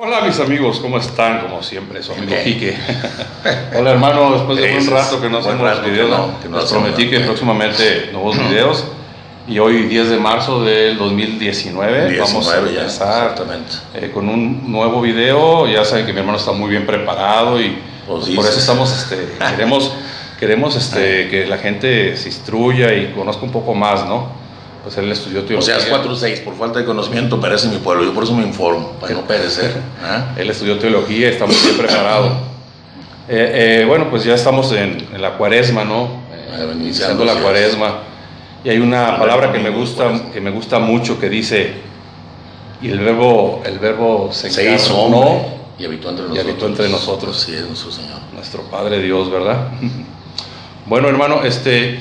Hola mis amigos, ¿cómo están? Como siempre, su amigo Quique. Hola hermano, después de un rato que no hacemos videos, que no, les prometí que próximamente nuevos videos. Y hoy 10 de marzo del 2019 vamos a empezar eh, con un nuevo video. Ya saben que mi hermano está muy bien preparado y pues por eso estamos, este, queremos, queremos este, que la gente se instruya y conozca un poco más, ¿no? Pues él estudió teología. O sea, es 4 6, por falta de conocimiento perece mi pueblo, yo por eso me informo, para no perecer. ¿ah? Él estudió teología, está muy bien preparado. Eh, eh, bueno, pues ya estamos en, la cuaresma, ¿no? Eh, iniciando la cuaresma. Y hay una palabra que me gusta, que me gusta mucho que dice, y el verbo, el verbo se, hizo hombre y habitó entre nosotros. Y habitó entre nosotros. Sí, es nuestro Señor. Nuestro Padre Dios, ¿verdad? bueno, hermano, este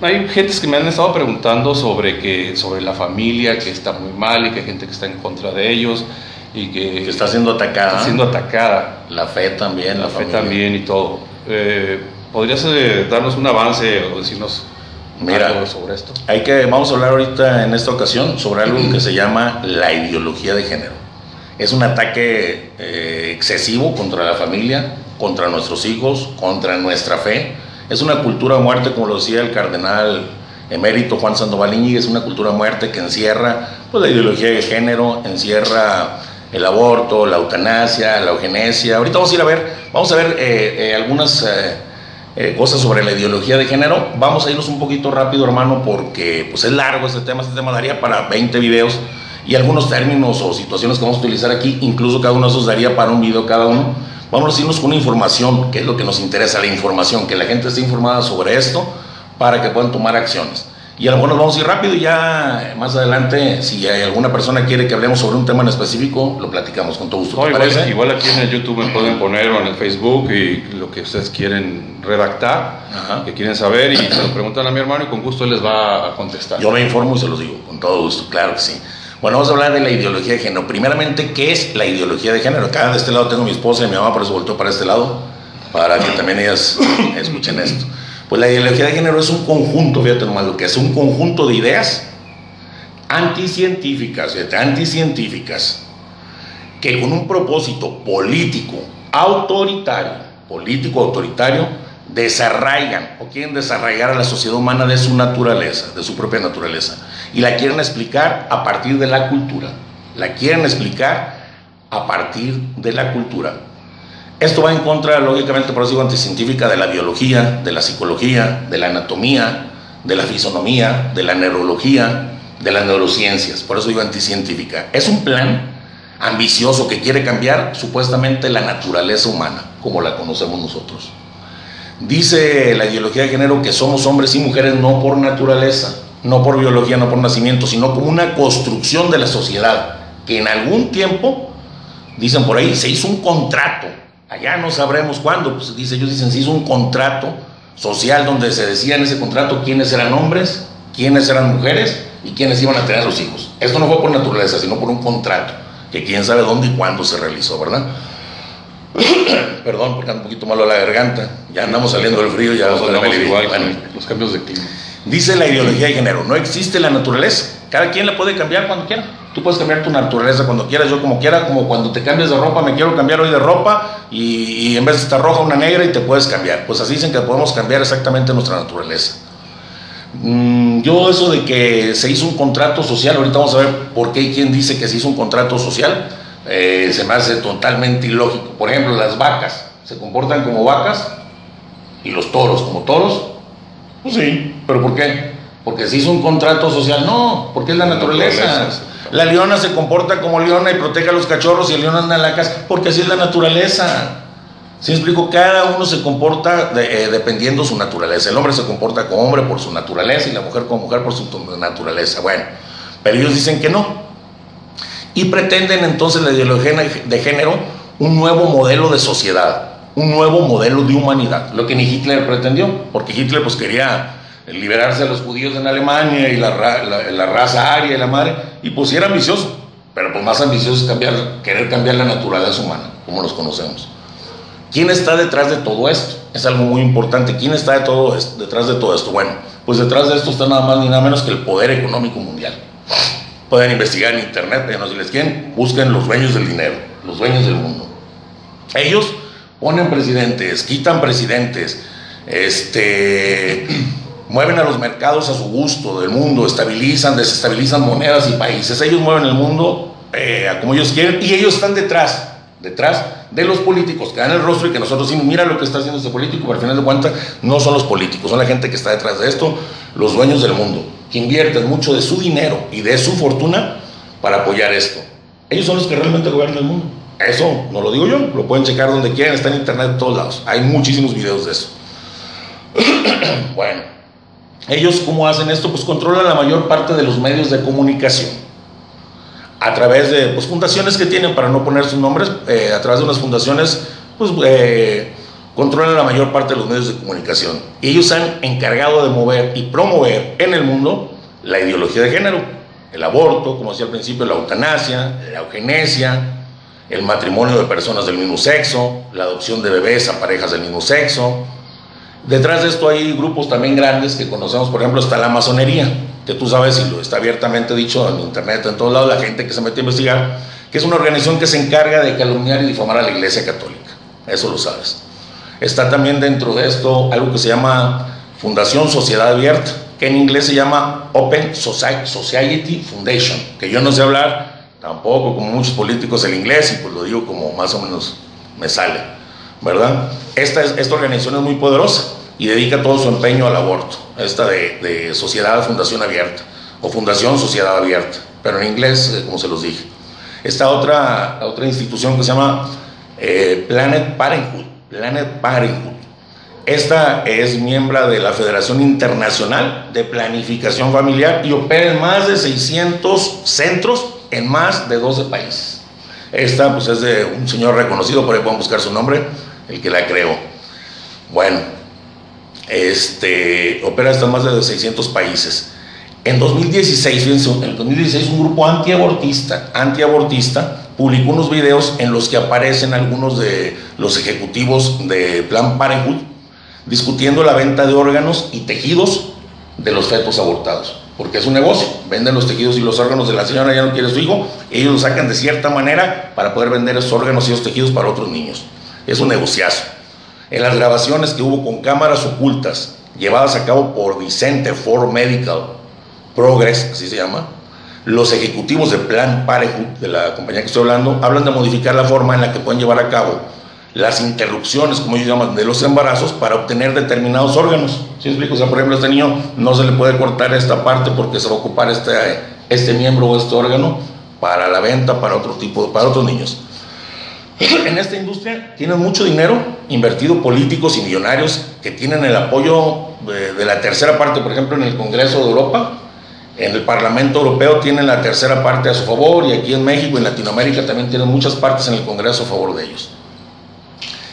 hay gentes que me han estado preguntando sobre, que, sobre la familia, que está muy mal y que hay gente que está en contra de ellos y que, está siendo atacada. Está siendo atacada. La fe también. La, fe también y todo. Eh, ¿Podrías eh, darnos un avance o decirnos algo sobre esto? Hay que, vamos a hablar ahorita en esta ocasión sobre algo que se llama la ideología de género. Es un ataque eh, excesivo contra la familia, contra nuestros hijos, contra nuestra fe es una cultura muerte, como lo decía el cardenal emérito Juan Sandoval Iñiguez, es una cultura muerte que encierra pues, la ideología de género, encierra el aborto, la eutanasia, la eugenesia. Ahorita vamos a ir a ver, vamos a ver eh, eh, algunas eh, cosas sobre la ideología de género. Vamos a irnos un poquito rápido, hermano, porque pues, es largo este tema. Este tema daría para 20 videos y algunos términos o situaciones que vamos a utilizar aquí, incluso cada uno de esos daría para un video cada uno. Vamos a irnos con una información, que es lo que nos interesa, la información, que la gente esté informada sobre esto para que puedan tomar acciones. Y a lo mejor nos vamos a ir rápido y ya más adelante, si hay alguna persona quiere que hablemos sobre un tema en específico, lo platicamos con todo gusto. igual, aquí en el YouTube me pueden poner o en el Facebook y lo que ustedes quieren redactar, que quieren saber y se lo preguntan a mi hermano y con gusto él les va a contestar. Yo me informo y se los digo, con todo gusto, claro que sí. Bueno, vamos a hablar de la ideología de género. Primeramente, ¿qué es la ideología de género? Acá de este lado tengo a mi esposa y mi mamá, por eso volteó para este lado, para que también ellas escuchen esto. Pues la ideología de género es un conjunto, fíjate nomás lo que es, un conjunto de ideas anticientíficas, fíjate, anticientíficas, que con un propósito político, autoritario, político autoritario, desarraigan o quieren desarraigar a la sociedad humana de su naturaleza, de su propia naturaleza. Y la quieren explicar a partir de la cultura. La quieren explicar a partir de la cultura. Esto va en contra, lógicamente, por eso digo anticientífica, de la biología, de la psicología, de la anatomía, de la fisonomía, de la neurología, de las neurociencias. Por eso digo anticientífica. Es un plan ambicioso que quiere cambiar supuestamente la naturaleza humana, como la conocemos nosotros. Dice la ideología de género que somos hombres y mujeres no por naturaleza, no por biología, no por nacimiento, sino como una construcción de la sociedad, que en algún tiempo, dicen por ahí, se hizo un contrato, allá no sabremos cuándo, pues dice, ellos dicen, se hizo un contrato social donde se decía en ese contrato quiénes eran hombres, quiénes eran mujeres y quiénes iban a tener los hijos. Esto no fue por naturaleza, sino por un contrato, que quién sabe dónde y cuándo se realizó, ¿verdad? Perdón, porque anda un poquito malo la garganta. Ya andamos saliendo del frío, ya igual los cambios de clima. Dice la ideología de género, no existe la naturaleza. Cada quien la puede cambiar cuando quiera. Tú puedes cambiar tu naturaleza cuando quieras, yo como quiera, como cuando te cambias de ropa, me quiero cambiar hoy de ropa y, en vez de estar roja una negra y te puedes cambiar. Pues así dicen que podemos cambiar exactamente nuestra naturaleza. Mm, yo eso de que se hizo un contrato social, ahorita vamos a ver por qué y quién dice que se hizo un contrato social eh, se me hace totalmente ilógico. Por ejemplo, las vacas se comportan como vacas y los toros como toros. Pues sí, pero ¿por qué? Porque se hizo un contrato social. No, porque es la naturaleza. La leona se comporta como leona y protege a los cachorros y el león anda en la casa, porque así es la naturaleza. Si explico, cada uno se comporta eh, dependiendo su naturaleza. El hombre se comporta como hombre por su naturaleza y la mujer como mujer por su naturaleza. Bueno, pero ellos dicen que no, y pretenden entonces la ideología de género un nuevo modelo de sociedad, un nuevo modelo de humanidad, lo que ni Hitler pretendió, porque Hitler pues quería liberarse de los judíos en Alemania y la, raza aria y la madre, y pues era ambicioso, pero pues más ambicioso es cambiar, querer cambiar la naturaleza humana, como los conocemos. ¿Quién está detrás de todo esto? Es algo muy importante. ¿Quién está detrás de todo esto? Bueno, pues detrás de esto está nada más ni nada menos que el poder económico mundial. Pueden investigar en internet, no, si les quieren, busquen los dueños del dinero, los dueños del mundo. Ellos ponen presidentes, quitan presidentes, este, mueven a los mercados a su gusto del mundo, estabilizan, desestabilizan monedas y países. Ellos mueven el mundo eh, como ellos quieren y ellos están detrás, detrás de los políticos que dan el rostro y que nosotros decimos, mira lo que está haciendo este político, pero al final de cuentas no son los políticos, son la gente que está detrás de esto, los dueños del mundo, que invierten mucho de su dinero y de su fortuna para apoyar esto. Ellos son los que realmente gobiernan el mundo. Eso no lo digo yo, lo pueden checar donde quieran, está en internet en todos lados. Hay muchísimos videos de eso. bueno, ellos cómo hacen esto? Pues controlan la mayor parte de los medios de comunicación. A través de pues, fundaciones que tienen, para no poner sus nombres, eh, a través de unas fundaciones, pues eh, controlan la mayor parte de los medios de comunicación. Y ellos han encargado de mover y promover en el mundo la ideología de género, el aborto, como decía al principio, la eutanasia, la eugenesia, el matrimonio de personas del mismo sexo, la adopción de bebés a parejas del mismo sexo. Detrás de esto hay grupos también grandes que conocemos, por ejemplo, está la masonería, que tú sabes y lo está abiertamente dicho en internet, en todos lados, la gente que se mete a investigar, que es una organización que se encarga de calumniar y difamar a la Iglesia Católica. Eso lo sabes. Está también dentro de esto algo que se llama Fundación Sociedad Abierta, que en inglés se llama Open Society Foundation, que yo no sé hablar, tampoco como muchos políticos el inglés y pues lo digo como más o menos me sale, ¿verdad? Esta, es, esta organización es muy poderosa y dedica todo su empeño al aborto, esta de, de Sociedad Fundación Abierta o Fundación Sociedad Abierta, pero en inglés, eh, como se los dije. Esta otra, otra institución que se llama eh, Planet Parenthood, Planet Parenthood. Esta es miembro de la Federación Internacional de Planificación Familiar y opera en más de 600 centros en más de 12 países. Esta pues es de un señor reconocido, por ahí pueden buscar su nombre, el que la creó. Bueno, este, opera hasta más de 600 países. En 2016, fíjense, en 2016 un grupo antiabortista, antiabortista publicó unos videos en los que aparecen algunos de los ejecutivos de Plan Parenthood discutiendo la venta de órganos y tejidos de los fetos abortados porque es un negocio. Venden los tejidos y los órganos de la señora, ya no quiere su hijo, ellos lo sacan de cierta manera para poder vender esos órganos y esos tejidos para otros niños. Es un negociazo. En las grabaciones que hubo con cámaras ocultas, llevadas a cabo por Vicente for Medical Progress, así se llama, los ejecutivos de Plan Parenthood, de la compañía que estoy hablando, hablan de modificar la forma en la que pueden llevar a cabo las interrupciones, como ellos llaman, de los embarazos para obtener determinados órganos. ¿Sí explico? O sea, por ejemplo, a este niño no se le puede cortar esta parte porque se va a ocupar este, este miembro o este órgano para la venta para otro tipo, para otros niños. En esta industria tienen mucho dinero invertido políticos y millonarios que tienen el apoyo de, de la tercera parte, por ejemplo, en el Congreso de Europa, el Parlamento Europeo tienen la tercera parte a su favor y aquí en México y en Latinoamérica también tienen muchas partes en el Congreso a favor de ellos.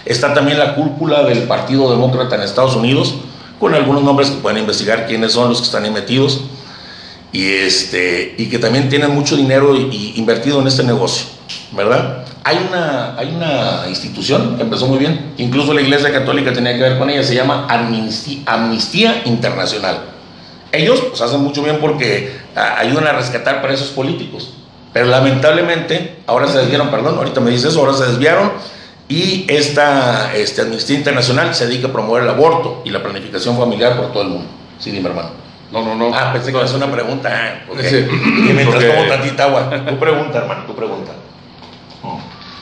Está también la cúpula del Partido Demócrata en Estados Unidos, con algunos nombres que pueden investigar quiénes son los que están ahí metidos, y, este, y que también tienen mucho dinero invertido en este negocio, ¿verdad? Hay una, hay una institución que empezó muy bien, incluso la Iglesia Católica tenía que ver con ella, se llama Amnistía, Internacional. Ellos pues, hacen mucho bien porque ayudan a rescatar presos políticos, pero lamentablemente ahora se desviaron, perdón, ahorita me dices eso, ahora se desviaron y esta este, Amnistía Internacional se dedica a promover el aborto y la planificación familiar por todo el mundo. Sí, dime, hermano. No, no, no. Ah, pensé que era una pregunta. Ah, okay. y mientras tomo tantita agua. Tu pregunta, hermano, tu pregunta.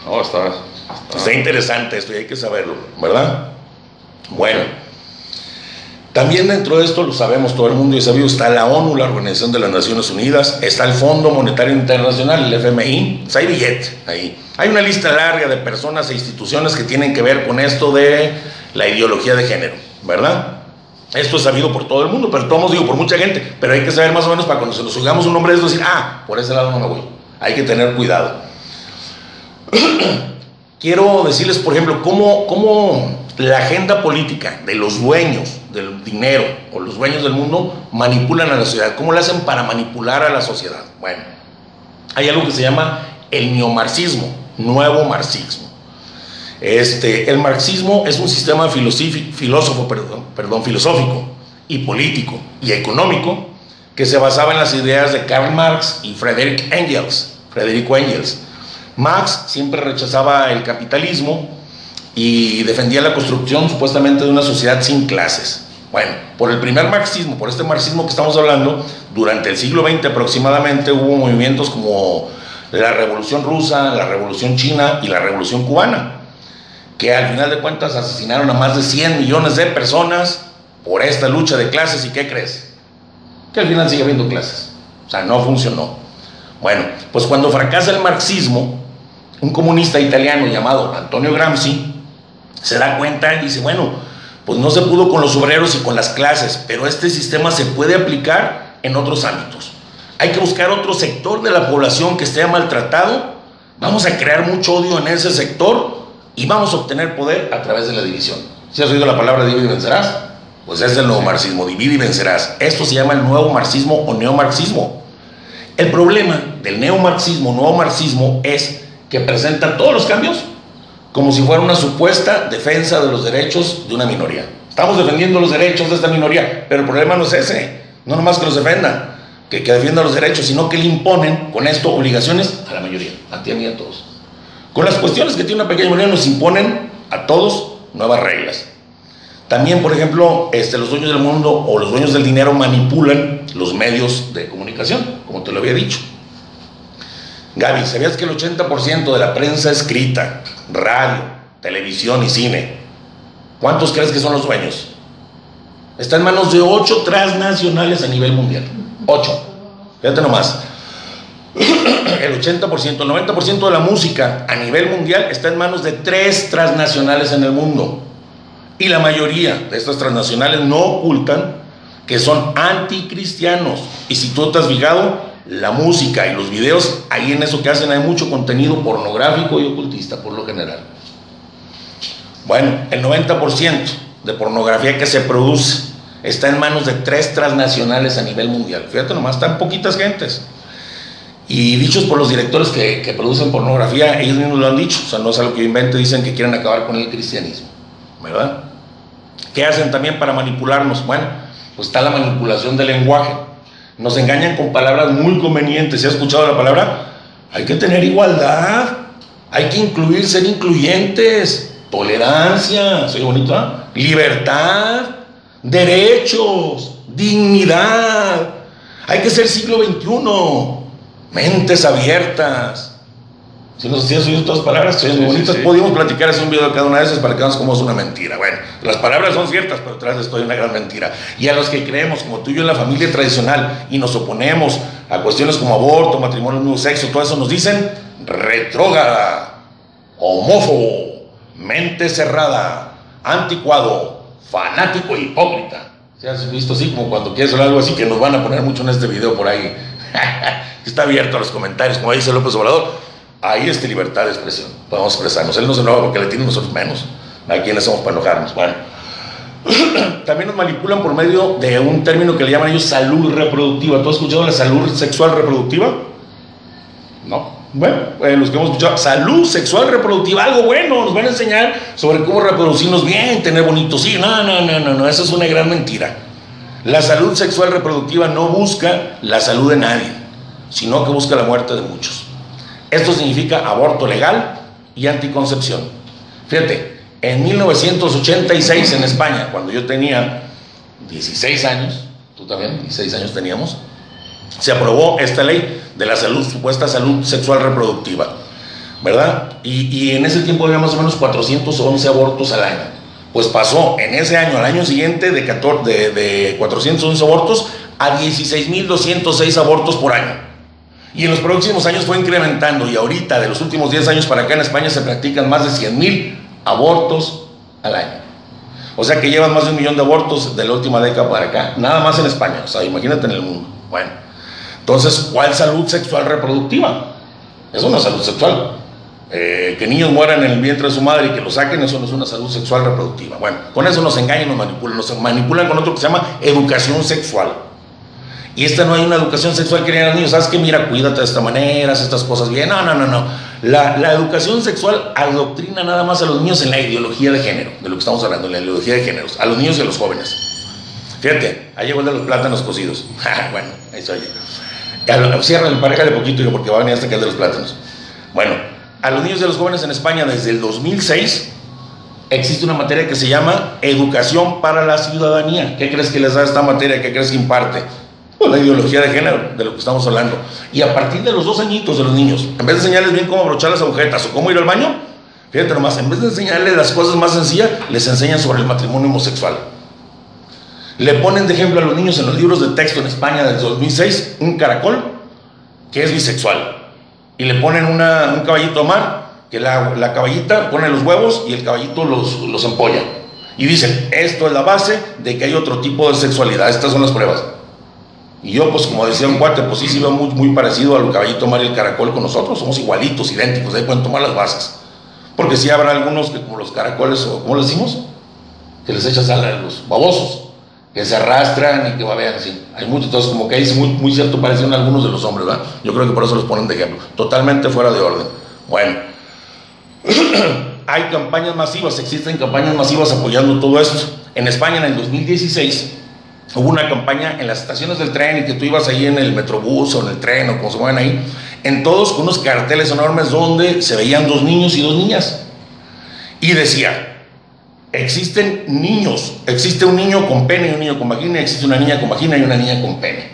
No, está, está. Está interesante esto y hay que saberlo, ¿verdad? Bueno. También dentro de esto, lo sabemos todo el mundo y sabido, está la ONU, la Organización de las Naciones Unidas, está el Fondo Monetario Internacional, el FMI, hay billete ahí. Hay una lista larga de personas e instituciones que tienen que ver con esto de la ideología de género, ¿verdad? Esto es sabido por todo el mundo, pero todos digo, por mucha gente, pero hay que saber más o menos para cuando se nos subamos un nombre de esto decir, ah, por ese lado no me voy. Hay que tener cuidado. Quiero decirles, por ejemplo, cómo, cómo la agenda política de los dueños del dinero o los dueños del mundo manipulan a la sociedad. ¿Cómo lo hacen para manipular a la sociedad? Bueno, hay algo que se llama el neomarxismo, nuevo marxismo. Este, el marxismo es un sistema filosófico, perdón, perdón, filosófico y político y económico que se basaba en las ideas de Karl Marx y Frederick Engels, Federico Engels. Marx siempre rechazaba el capitalismo y defendía la construcción supuestamente de una sociedad sin clases. Bueno, por el primer marxismo, por este marxismo que estamos hablando, durante el siglo XX aproximadamente hubo movimientos como la Revolución Rusa, la Revolución China y la Revolución Cubana, que al final de cuentas asesinaron a más de 100 millones de personas por esta lucha de clases. ¿Y qué crees? Que al final sigue habiendo clases. O sea, no funcionó. Bueno, pues cuando fracasa el marxismo, un comunista italiano llamado Antonio Gramsci se da cuenta y dice, bueno, pues no se pudo con los obreros y con las clases, pero este sistema se puede aplicar en otros ámbitos. Hay que buscar otro sector de la población que esté maltratado, vamos a crear mucho odio en ese sector y vamos a obtener poder a través de la división. ¿Si has oído la palabra divide y vencerás? Pues es el nuevo marxismo, divide y vencerás. Esto se llama el nuevo marxismo o neomarxismo. El problema del neomarxismo, nuevo marxismo, es que presenta todos los cambios como si fuera una supuesta defensa de los derechos de una minoría. Estamos defendiendo los derechos de esta minoría, pero el problema no es ese, no nomás que los defenda, que, que defienda los derechos, sino que le imponen con esto obligaciones a la mayoría, a ti, a mí, a todos. Con las cuestiones que tiene una pequeña minoría nos imponen a todos nuevas reglas. También, por ejemplo, este, los dueños del mundo o los dueños del dinero manipulan los medios de comunicación, como te lo había dicho. Gaby, ¿sabías que el 80% de la prensa escrita, radio, televisión y cine, ¿cuántos crees que son los dueños? Está en manos de ocho transnacionales a nivel mundial. Ocho. Fíjate nomás. El 80%, el 90% de la música a nivel mundial está en manos de tres transnacionales en el mundo. Y la mayoría de estas transnacionales no ocultan que son anticristianos. Y si tú te has la música y los videos, ahí en eso que hacen hay mucho contenido pornográfico y ocultista por lo general. Bueno, el 90% de pornografía que se produce está en manos de tres transnacionales a nivel mundial. Fíjate nomás, están poquitas gentes. Y dichos por los directores que, que, producen pornografía, ellos mismos lo han dicho, o sea, no es algo que yo invente, dicen que quieren acabar con el cristianismo, ¿verdad? ¿Qué hacen también para manipularnos? Bueno, pues está la manipulación del lenguaje. Nos engañan con palabras muy convenientes. ¿Se ha escuchado la palabra? Hay que tener igualdad. Hay que incluir, ser incluyentes. Tolerancia. ¿Soy bonito? Ah? Libertad. Derechos. Dignidad. Hay que ser siglo XXI. Mentes abiertas. Si nos decías oído todas palabras, son sí, bonitas, sí, podíamos platicar hacer un video de cada una de esas para que veamos cómo es una mentira. Bueno, las palabras son ciertas, pero detrás de esto hay una gran mentira. Y a los que creemos, como tú y yo en la familia tradicional, y nos oponemos a cuestiones como aborto, matrimonio mismo sexo, todo eso nos dicen retrógrada, homófobo, mente cerrada, anticuado, fanático e hipócrita. ¿Se has visto así como cuando quieres hablar algo así que nos van a poner mucho en este video por ahí? Está abierto a los comentarios, como dice López Obrador ahí está libertad de expresión. Podemos expresarnos. Él no se enoja porque le tiene nosotros menos. ¿A quiénes somos para enojarnos? Bueno. También nos manipulan por medio de un término que le llaman ellos salud reproductiva. ¿Tú has escuchado la salud sexual reproductiva? No. Bueno, eh, los que hemos escuchado, salud sexual reproductiva, algo bueno, nos van a enseñar sobre cómo reproducirnos bien, tener bonitos hijos. No, no, no, no, no, eso es una gran mentira. La salud sexual reproductiva no busca la salud de nadie, sino que busca la muerte de muchos. Esto significa aborto legal y anticoncepción. Fíjate, en 1986 en España, cuando yo tenía 16 años, tú también, 16 años teníamos, se aprobó esta ley de la salud, supuesta salud sexual reproductiva, ¿verdad? Y, en ese tiempo había más o menos 411 abortos al año. Pues pasó en ese año, al año siguiente, de, 14, de, de 411 abortos a 16.206 abortos por año. Y en los próximos años fue incrementando y ahorita, de los últimos 10 años para acá en España, se practican más de 100 mil abortos al año. O sea que llevan más de un millón de abortos de la última década para acá, nada más en España, o sea, imagínate en el mundo. Bueno, entonces, ¿cuál salud sexual reproductiva? Es una salud sexual. Eh, que niños mueran en el vientre de su madre y que lo saquen, eso no es una salud sexual reproductiva. Bueno, con eso nos engañan, nos manipulan, nos manipulan con otro que se llama educación sexual. Y esta no hay una educación sexual que a los niños, ¿sabes qué? Mira, cuídate de esta manera, haz estas cosas bien. No, no, no, no. La, la, educación sexual adoctrina nada más a los niños en la ideología de género, de lo que estamos hablando, en la ideología de géneros, a los niños y a los jóvenes. Fíjate, ahí llegó el de los plátanos cocidos. bueno, eso oye. Cierra el de poquito porque va a venir hasta que el de los plátanos. Bueno, a los niños de los jóvenes en España desde el 2006 existe una materia que se llama Educación para la Ciudadanía. ¿Qué crees que les da esta materia? ¿Qué crees que imparte? Pues la ideología de género, de lo que estamos hablando. Y a partir de los dos añitos de los niños, en vez de enseñarles bien cómo abrochar las agujetas o cómo ir al baño, fíjate nomás, en vez de enseñarles las cosas más sencillas, les enseñan sobre el matrimonio homosexual. Le ponen de ejemplo a los niños en los libros de texto en España del 2006 un caracol que es bisexual. Y le ponen una, un caballito mar que la, caballita pone los huevos y el caballito los, los empolla. Y dicen, esto es la base de que hay otro tipo de sexualidad. Estas son las pruebas. Y yo, pues como decía un cuate, pues sí, sí, muy, muy parecido al caballito mar y el caracol con nosotros. Somos igualitos, idénticos. Ahí pueden tomar las bases. Porque si habrá algunos que como los caracoles, o ¿cómo le decimos? Que les echas a los babosos. Que se arrastran y que babean así. Hay muchos, entonces como que hay muy, muy cierto parecido en algunos de los hombres, ¿verdad? Yo creo que por eso los ponen de ejemplo. Totalmente fuera de orden. Bueno. hay campañas masivas, existen campañas masivas apoyando todo esto. En España en el 2016 hubo una campaña en las estaciones del tren y que tú ibas ahí en el metrobús o en el tren o como se mueven ahí, en todos unos carteles enormes donde se veían dos niños y dos niñas. Y decía, existen niños, existe un niño con pene y un niño con vagina, existe una niña con vagina y una niña con pene.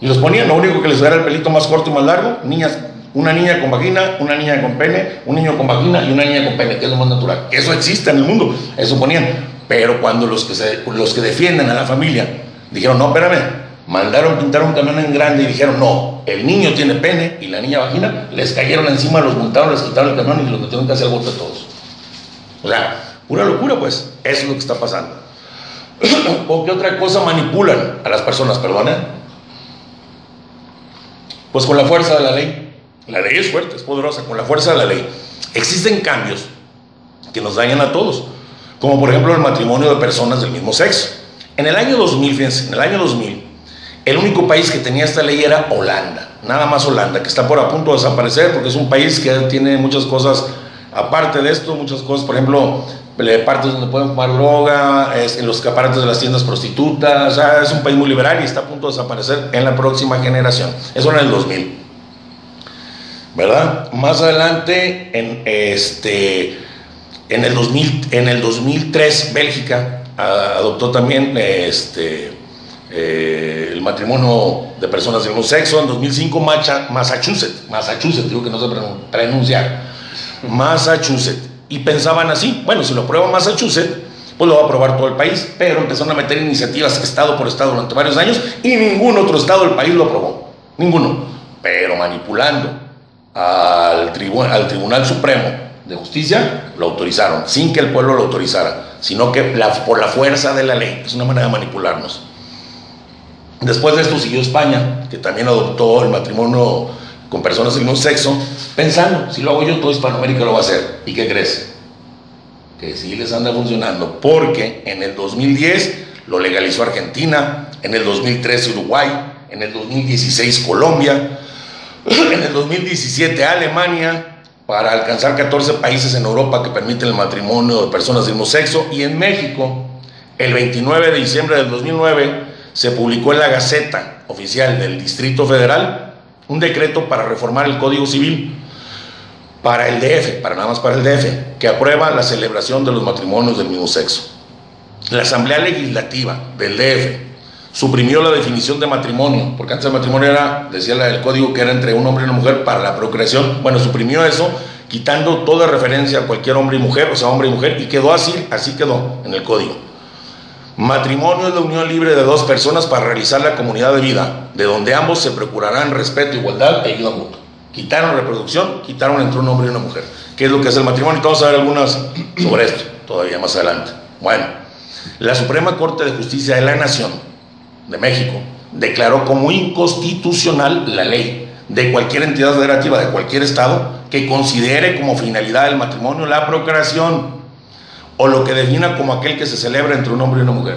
Y los ponían, lo único que les era el pelito más corto y más largo, niñas una niña con vagina, una niña con pene, un niño con vagina y una niña con pene, que es lo más natural. Eso existe en el mundo, eso ponían. Pero cuando los que, los que defienden a la familia dijeron, no, espérame, mandaron pintar un camión en grande y dijeron, no, el niño tiene pene y la niña vagina, les cayeron encima, los montaron, les quitaron el camión y los metieron casi al bote a todos. O sea, pura locura, pues, eso es lo que está pasando. ¿O qué otra cosa manipulan a las personas, perdona? Pues con la fuerza de la ley. La ley es fuerte, es poderosa, con la fuerza de la ley. Existen cambios que nos dañan a todos, como por ejemplo el matrimonio de personas del mismo sexo. En el año 2000, fíjense, en el año 2000, el único país que tenía esta ley era Holanda, nada más Holanda, que está por a punto de desaparecer porque es un país que tiene muchas cosas, aparte de esto, muchas cosas, por ejemplo, partes donde pueden fumar droga, en los escaparates de las tiendas prostitutas, o sea, es un país muy liberal y está a punto de desaparecer en la próxima generación. Eso en el 2000. ¿verdad? Más adelante, en, este, en, el, 2000, en el 2003, Bélgica adoptó también este, eh, el matrimonio de personas del mismo sexo. En 2005, Massachusetts, Massachusetts, digo que no se pronunciar, Massachusetts. Y pensaban así, bueno, si lo prueba Massachusetts, pues lo va a aprobar todo el país, pero empezaron a meter iniciativas estado por estado durante varios años y ningún otro estado del país lo aprobó, ninguno, pero manipulando al Tribunal Supremo de Justicia, lo autorizaron, sin que el pueblo lo autorizara, sino que por la fuerza de la ley. Es una manera de manipularnos. Después de esto siguió España, que también adoptó el matrimonio con personas del mismo sexo, pensando, si lo hago yo, todo Hispanoamérica lo va a hacer. ¿Y qué crees? Que sí les anda funcionando, porque en el 2010 lo legalizó Argentina, en el 2013 Uruguay, en el 2016 Colombia, en el 2017 Alemania, para alcanzar 14 países en Europa que permiten el matrimonio de personas del mismo sexo, y en México, el 29 de diciembre del 2009, se publicó en la Gaceta Oficial del Distrito Federal un decreto para reformar el Código Civil para el DF, para nada más para el DF, que aprueba la celebración de los matrimonios del mismo sexo. La Asamblea Legislativa del DF suprimió la definición de matrimonio, porque antes el matrimonio era, decía el código, que era entre un hombre y una mujer para la procreación. Bueno, suprimió eso, quitando toda referencia a cualquier hombre y mujer, o sea, hombre y mujer, y quedó así, así quedó en el código. Matrimonio es la unión libre de dos personas para realizar la comunidad de vida, de donde ambos se procurarán respeto, igualdad e ayuda mutua. Quitaron reproducción, quitaron entre un hombre y una mujer. ¿Qué es lo que es el matrimonio? Vamos a ver algunas sobre esto, todavía más adelante. Bueno, la Suprema Corte de Justicia de la Nación de México declaró como inconstitucional la ley de cualquier entidad federativa de cualquier estado que considere como finalidad del matrimonio la procreación o lo que defina como aquel que se celebra entre un hombre y una mujer.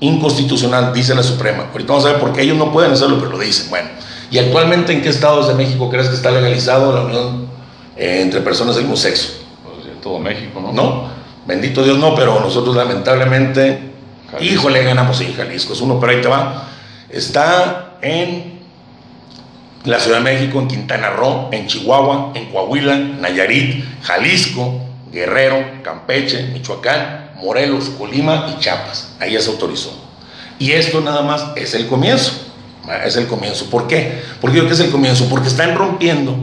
Inconstitucional, dice la Suprema. Ahorita vamos a ver por qué ellos no pueden hacerlo, pero lo dicen. Bueno, ¿y actualmente en qué estados de México crees que está legalizado la unión eh, entre personas del mismo sexo? Pues en todo México, ¿no? No, bendito Dios no, pero nosotros lamentablemente Híjole, ganamos en Jalisco, es uno, pero ahí te va. Está en la Ciudad de México, en Quintana Roo, en Chihuahua, en Coahuila, Nayarit, Jalisco, Guerrero, Campeche, Michoacán, Morelos, Colima y Chiapas. Ahí ya se autorizó. Y esto nada más es el comienzo. Es el comienzo. ¿Por qué? Porque digo que es el comienzo. Porque están rompiendo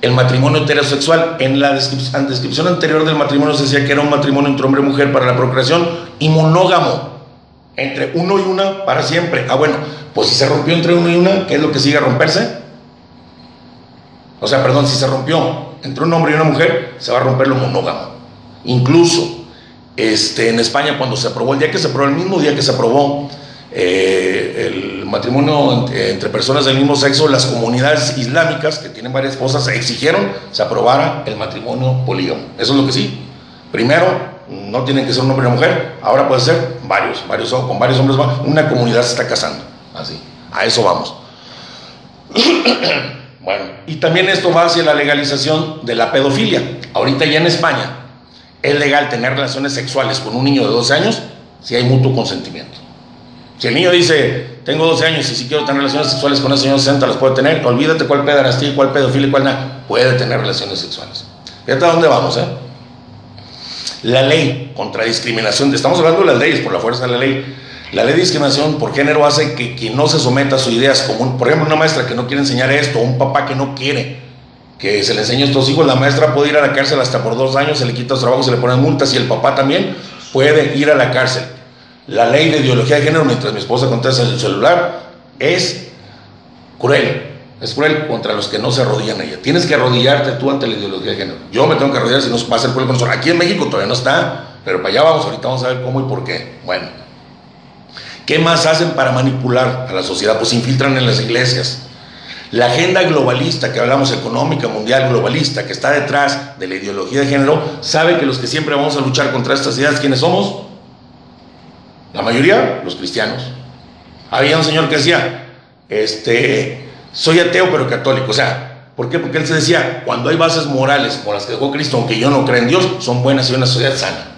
el matrimonio heterosexual. En la descripción, anterior del matrimonio se decía que era un matrimonio entre hombre y mujer para la procreación y monógamo. Entre uno y una para siempre. Ah, bueno, pues si se rompió entre uno y una, ¿qué es lo que sigue a romperse? O sea, perdón, si se rompió entre un hombre y una mujer, se va a romper lo monógamo. Incluso este, en España, cuando se aprobó, el día que se aprobó, el mismo día que se aprobó eh, el matrimonio entre, personas del mismo sexo, las comunidades islámicas que tienen varias esposas exigieron se aprobara el matrimonio polígamo. Eso es lo que sí. Primero, no tienen que ser un hombre y una mujer, ahora puede ser varios, varios con varios hombres, una comunidad se está casando. Así, a eso vamos. bueno, y también esto va hacia la legalización de la pedofilia. Ahorita ya en España es legal tener relaciones sexuales con un niño de 12 años si hay mutuo consentimiento. Si el niño dice, tengo 12 años y si quiero tener relaciones sexuales con ese señor de 60, las puede tener, olvídate cuál pedarastía, cuál pedofilia, cuál nada, puede tener relaciones sexuales. Fíjate a dónde vamos, ¿eh? La ley contra discriminación, estamos hablando de las leyes por la fuerza de la ley. La ley de discriminación por género hace que quien no se someta a sus ideas, como por ejemplo una maestra que no quiere enseñar esto, un papá que no quiere que se le enseñe a estos hijos, la maestra puede ir a la cárcel hasta por dos años, se le quita los trabajos, se le ponen multas y el papá también puede ir a la cárcel la ley de ideología de género mientras mi esposa contesta el celular es cruel. Es cruel contra los que no se arrodillan a ella. Tienes que arrodillarte tú ante la ideología de género. Yo me tengo que arrodillar si no va a ser cruel con. Aquí en México todavía no está, pero para allá vamos. Ahorita vamos a ver cómo y por qué. Bueno, ¿qué más hacen para manipular a la sociedad? Pues infiltran en las iglesias. La agenda globalista que hablamos, económica, mundial, globalista, que está detrás de la ideología de género, sabe que los que siempre vamos a luchar contra estas ideas, ¿quiénes somos? La mayoría, los cristianos. Había un señor que decía, este, soy ateo pero católico. O sea, ¿por qué? Porque él se decía, cuando hay bases morales por las que dejó Cristo, aunque yo no creo en Dios, son buenas y una sociedad sana.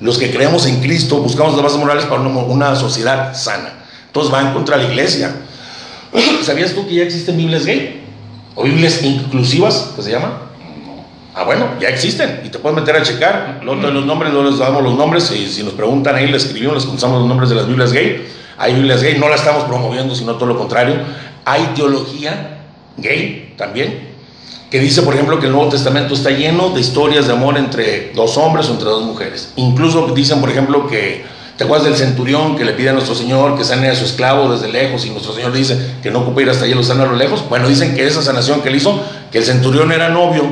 Los que creemos en Cristo buscamos las bases morales para una, sociedad sana. Entonces van contra la iglesia. ¿Sabías tú que ya existen Biblias gay? ¿O Biblias inclusivas, que se llama? Ah, bueno, ya existen y te puedes meter a checar. Los, los nombres, no les damos los nombres. Y si nos preguntan ahí, les escribimos, les contamos los nombres de las Biblias gay. Hay Biblias gay, no la estamos promoviendo, sino todo lo contrario. Hay teología gay también, que dice, por ejemplo, que el Nuevo Testamento está lleno de historias de amor entre dos hombres o entre dos mujeres. Incluso dicen, por ejemplo, que ¿Te acuerdas del centurión que le pide a nuestro Señor que sane a su esclavo desde lejos y nuestro Señor dice que no ocupa ir hasta allá, lo sana a lo lejos? Bueno, dicen que esa sanación que él hizo, que el centurión era novio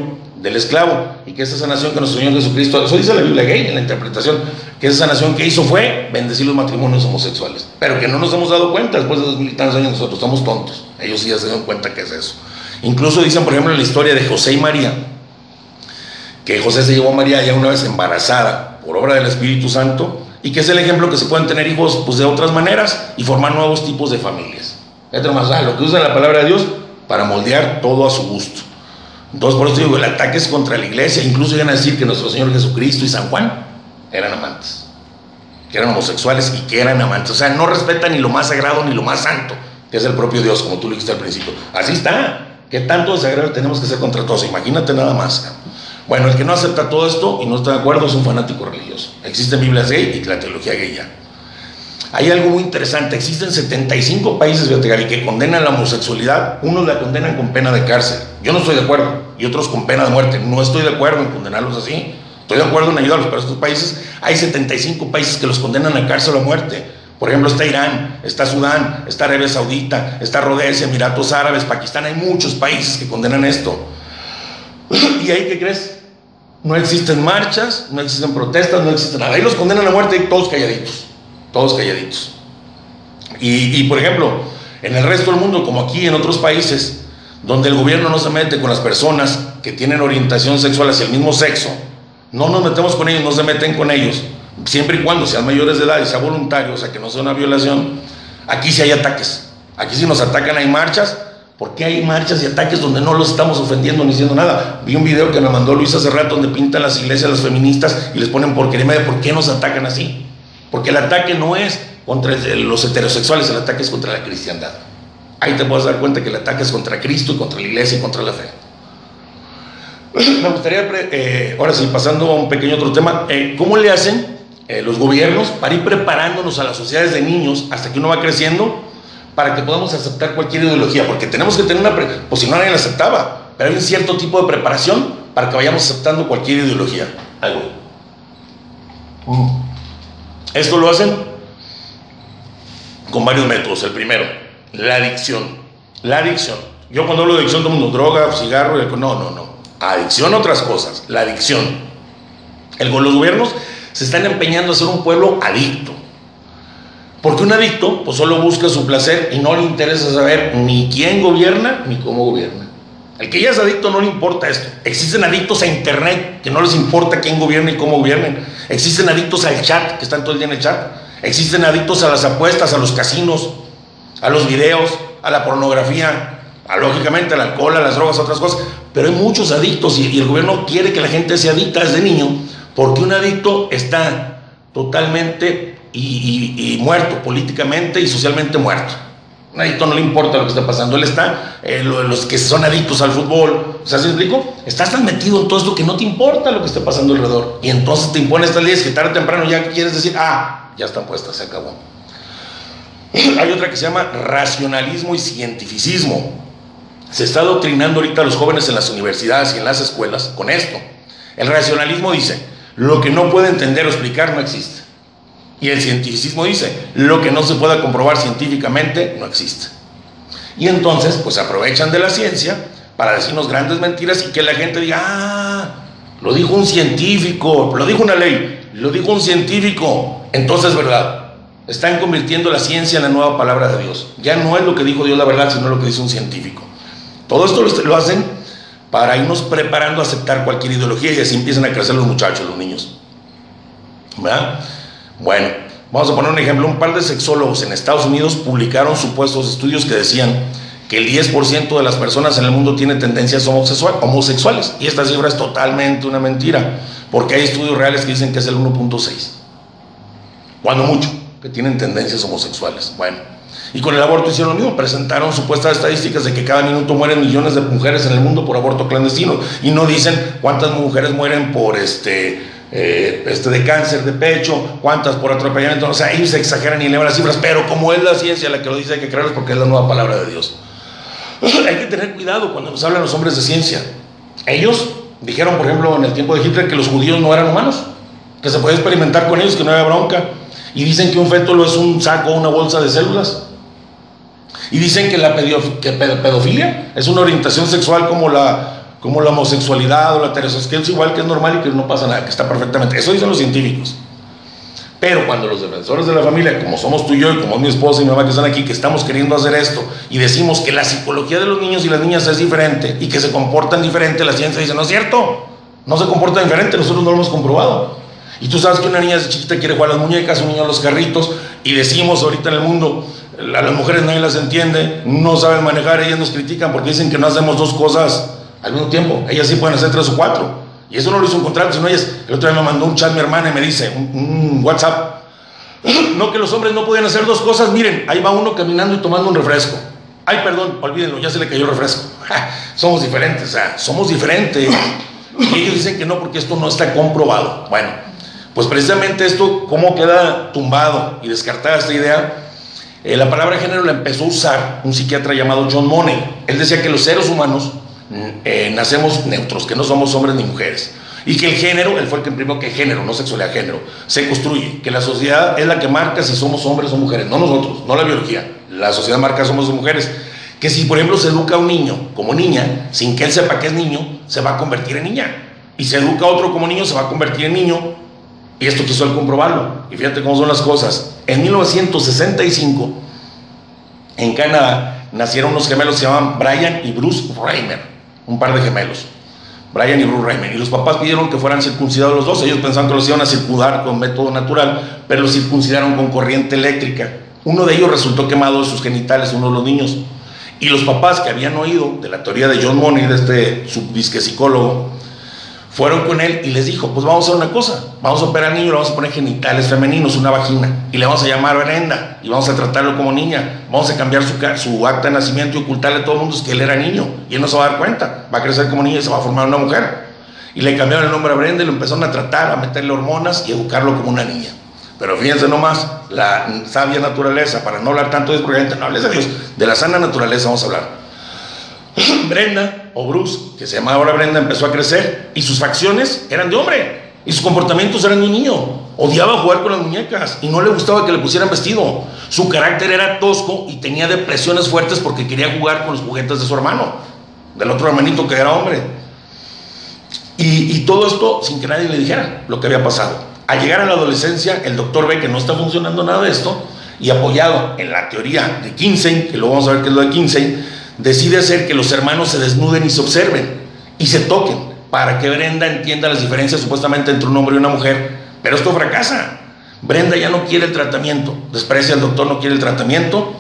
del esclavo y que esa sanación que nuestro Señor Jesucristo, eso dice la Biblia gay en la interpretación, que esa sanación que hizo fue bendecir los matrimonios homosexuales, pero que no nos hemos dado cuenta después de dos mil años nosotros estamos tontos, ellos sí ya se dan cuenta que es eso. Incluso dicen, por ejemplo, la historia de José y María, que José se llevó a María ya una vez embarazada por obra del Espíritu Santo y que es el ejemplo que se pueden tener hijos pues, de otras maneras y formar nuevos tipos de familias. Más, lo que usa la palabra de Dios para moldear todo a su gusto. Entonces, por eso digo, el ataque es contra la iglesia. Incluso iban a decir que nuestro Señor Jesucristo y San Juan eran amantes, que eran homosexuales y que eran amantes. O sea, no respetan ni lo más sagrado ni lo más santo, que es el propio Dios, como tú lo dijiste al principio. Así está. ¿Qué tanto de sagrado tenemos que hacer contra todos? Imagínate nada más. Bueno, el que no acepta todo esto y no está de acuerdo es un fanático religioso. Existen Biblias gay y la teología gay ya. Hay algo muy interesante. Existen 75 países, que condenan la homosexualidad. Unos la condenan con pena de cárcel. Yo no estoy de acuerdo. Y otros con pena de muerte. No estoy de acuerdo en condenarlos así. Estoy de acuerdo en ayudarlos. Pero estos países, hay 75 países que los condenan a cárcel o a muerte. Por ejemplo, está Irán, está Sudán, está Arabia Saudita, está Rhodesia, Emiratos Árabes, Pakistán. Hay muchos países que condenan esto. ¿Y ahí qué crees? No existen marchas, no existen protestas, no existe nada. Ahí los condenan a muerte y todos calladitos todos calladitos. Y, por ejemplo, en el resto del mundo, como aquí en otros países, donde el gobierno no se mete con las personas que tienen orientación sexual hacia el mismo sexo, no nos metemos con ellos, no se meten con ellos, siempre y cuando sean mayores de edad y sea voluntario, o sea, que no sea una violación, aquí sí hay ataques. Aquí sí nos atacan, hay marchas. ¿Por qué hay marchas y ataques donde no los estamos ofendiendo ni diciendo nada? Vi un video que me mandó Luis hace rato donde pintan las iglesias las feministas y les ponen porquería. ¿Por qué nos atacan así? Porque el ataque no es contra los heterosexuales, el ataque es contra la cristiandad. Ahí te puedes dar cuenta que el ataque es contra Cristo y contra la iglesia y contra la fe. Me gustaría, eh, ahora sí, pasando a un pequeño otro tema, eh, ¿cómo le hacen eh, los gobiernos para ir preparándonos a las sociedades de niños hasta que uno va creciendo para que podamos aceptar cualquier ideología? Porque tenemos que tener una, pues si no nadie la aceptaba, pero hay un cierto tipo de preparación para que vayamos aceptando cualquier ideología. Algo. Esto lo hacen con varios métodos. El primero, la adicción. La adicción. Yo cuando hablo de adicción, todo mundo droga, cigarro, no, no, no. Adicción, otras cosas. La adicción. El, los gobiernos se están empeñando a ser un pueblo adicto. Porque un adicto pues solo busca su placer y no le interesa saber ni quién gobierna ni cómo gobierna. El que ya es adicto no le importa esto. Existen adictos a internet que no les importa quién gobierna y cómo gobiernen. Existen adictos al chat que están todo el día en el chat. Existen adictos a las apuestas, a los casinos, a los videos, a la pornografía, a, lógicamente al alcohol, a las drogas, a otras cosas. Pero hay muchos adictos y, el gobierno quiere que la gente sea adicta desde niño porque un adicto está totalmente y, muerto, políticamente y socialmente muerto. Un adicto no le importa lo que está pasando, él está, eh, los que son adictos al fútbol, o sea, ¿se explico? Estás tan metido en todo esto que no te importa lo que está pasando alrededor. Y entonces te impone estas leyes que tarde o temprano ya quieres decir, ah, ya están puestas, se acabó. Hay otra que se llama racionalismo y cientificismo. Se está adoctrinando ahorita a los jóvenes en las universidades y en las escuelas con esto. El racionalismo dice, lo que no puede entender o explicar no existe. Y el cientificismo dice, lo que no se pueda comprobar científicamente no existe. Y entonces, pues aprovechan de la ciencia para decirnos grandes mentiras y que la gente diga, ah, lo dijo un científico, lo dijo una ley, lo dijo un científico, entonces es verdad. Están convirtiendo la ciencia en la nueva palabra de Dios. Ya no es lo que dijo Dios la verdad, sino lo que dice un científico. Todo esto lo hacen para irnos preparando a aceptar cualquier ideología y así empiezan a crecer los muchachos, los niños. ¿Verdad? Bueno, vamos a poner un ejemplo. Un par de sexólogos en Estados Unidos publicaron supuestos estudios que decían que el 10% de las personas en el mundo tiene tendencias homosexuales. Y esta cifra es totalmente una mentira, porque hay estudios reales que dicen que es el 1.6. Cuando mucho, que tienen tendencias homosexuales. Bueno. Y con el aborto hicieron lo mismo, presentaron supuestas estadísticas de que cada minuto mueren millones de mujeres en el mundo por aborto clandestino y no dicen cuántas mujeres mueren por este, eh, este de cáncer de pecho, cuántas por atropellamiento, o sea, ellos se exageran y elevan las cifras, pero como es la ciencia la que lo dice hay que creerlos porque es la nueva palabra de Dios. hay que tener cuidado cuando nos hablan los hombres de ciencia. Ellos dijeron, por ejemplo, en el tiempo de Hitler que los judíos no eran humanos, que se puede experimentar con ellos, que no había bronca. Y dicen que un feto es un saco una bolsa de células. Y dicen que la pedofilia es una orientación sexual como la, como la homosexualidad o la heterosexualidad, es igual que es normal y que no pasa nada, que está perfectamente. Eso dicen los científicos. Pero cuando los defensores de la familia, como somos tú y yo, y como mi esposa y mi mamá que están aquí, que estamos queriendo hacer esto, y decimos que la psicología de los niños y las niñas es diferente y que se comportan diferente, la ciencia dice, no es cierto, no se comporta diferente, nosotros no lo hemos comprobado. Y tú sabes que una niña de chiquita quiere jugar las muñecas, un niño a los carritos, y decimos ahorita en el mundo, a las mujeres nadie las entiende, no saben manejar, ellas nos critican porque dicen que no hacemos dos cosas al mismo tiempo. Ellas sí pueden hacer tres o cuatro. Y eso no lo hizo un contrato, sino ellas. El otro día me mandó un chat mi hermana y me dice, un, WhatsApp. No, que los hombres no pueden hacer dos cosas. Miren, ahí va uno caminando y tomando un refresco. Ay, perdón, olvídenlo, ya se le cayó el refresco. somos diferentes, o sea, somos diferentes. Y ellos dicen que no porque esto no está comprobado. Bueno, pues precisamente esto, ¿cómo queda tumbado y descartada esta idea? Eh, la palabra género la empezó a usar un psiquiatra llamado John Money. Él decía que los seres humanos eh, nacemos neutros, que no somos hombres ni mujeres. Y que el género, él fue el que imprimió que género, no sexualidad, género, se construye. Que la sociedad es la que marca si somos hombres o mujeres, no nosotros, no la biología. La sociedad marca somos mujeres. Que si, por ejemplo, se educa a un niño como niña, sin que él sepa que es niño, se va a convertir en niña. Y se educa a otro como niño, se va a convertir en niño. Y esto quiso él comprobarlo. Y fíjate cómo son las cosas. En 1965, en Canadá, nacieron unos gemelos que se llaman Brian y Bruce Reimer, un par de gemelos. Brian y Bruce Reimer. Y los papás pidieron que fueran circuncidados los dos. Ellos pensaban que los iban a circudar con método natural, pero los circuncidaron con corriente eléctrica. Uno de ellos resultó quemado de sus genitales, uno de los niños. Y los papás que habían oído de la teoría de John Money, de este subdisque psicólogo, fueron con él y les dijo, pues vamos a hacer una cosa, vamos a operar al niño, le vamos a poner genitales femeninos, una vagina, y le vamos a llamar Brenda, y vamos a tratarlo como niña, vamos a cambiar su, su acta de nacimiento y ocultarle a todo el mundo que él era niño, y él no se va a dar cuenta, va a crecer como niño y se va a formar una mujer. Y le cambiaron el nombre a Brenda y lo empezaron a tratar, a meterle hormonas y educarlo como una niña. Pero fíjense nomás, la sabia naturaleza, para no hablar tanto de no hables de Dios, de la sana naturaleza vamos a hablar. Brenda, o Bruce, que se llama ahora Brenda, empezó a crecer y sus facciones eran de hombre y sus comportamientos eran de niño. Odiaba jugar con las muñecas y no le gustaba que le pusieran vestido. Su carácter era tosco y tenía depresiones fuertes porque quería jugar con los juguetes de su hermano, del otro hermanito que era hombre. Y, todo esto sin que nadie le dijera lo que había pasado. Al llegar a la adolescencia, el doctor ve que no está funcionando nada de esto y apoyado en la teoría de Kinsey, que luego vamos a ver qué es lo de Kinsey, decide hacer que los hermanos se desnuden y se observen y se toquen para que Brenda entienda las diferencias supuestamente entre un hombre y una mujer. Pero esto fracasa. Brenda ya no quiere el tratamiento, desprecia al doctor, no quiere el tratamiento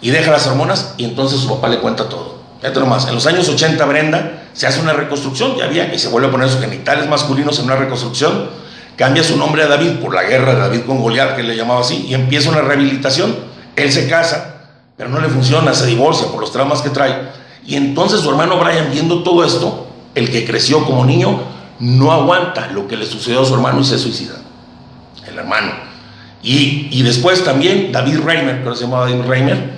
y deja las hormonas y entonces su papá le cuenta todo. Fíjate nomás, en los años 80 Brenda se hace una reconstrucción, ya había, y se vuelve a poner sus genitales masculinos en una reconstrucción, cambia su nombre a David por la guerra de David con Goliat, que le llamaba así, y empieza una rehabilitación. Él se casa, pero no le funciona, se divorcia por los traumas que trae. Y entonces su hermano Brian, viendo todo esto, el que creció como niño, no aguanta lo que le sucedió a su hermano y se suicida. El hermano. Y, después también David Reimer, que se llamaba David Reimer,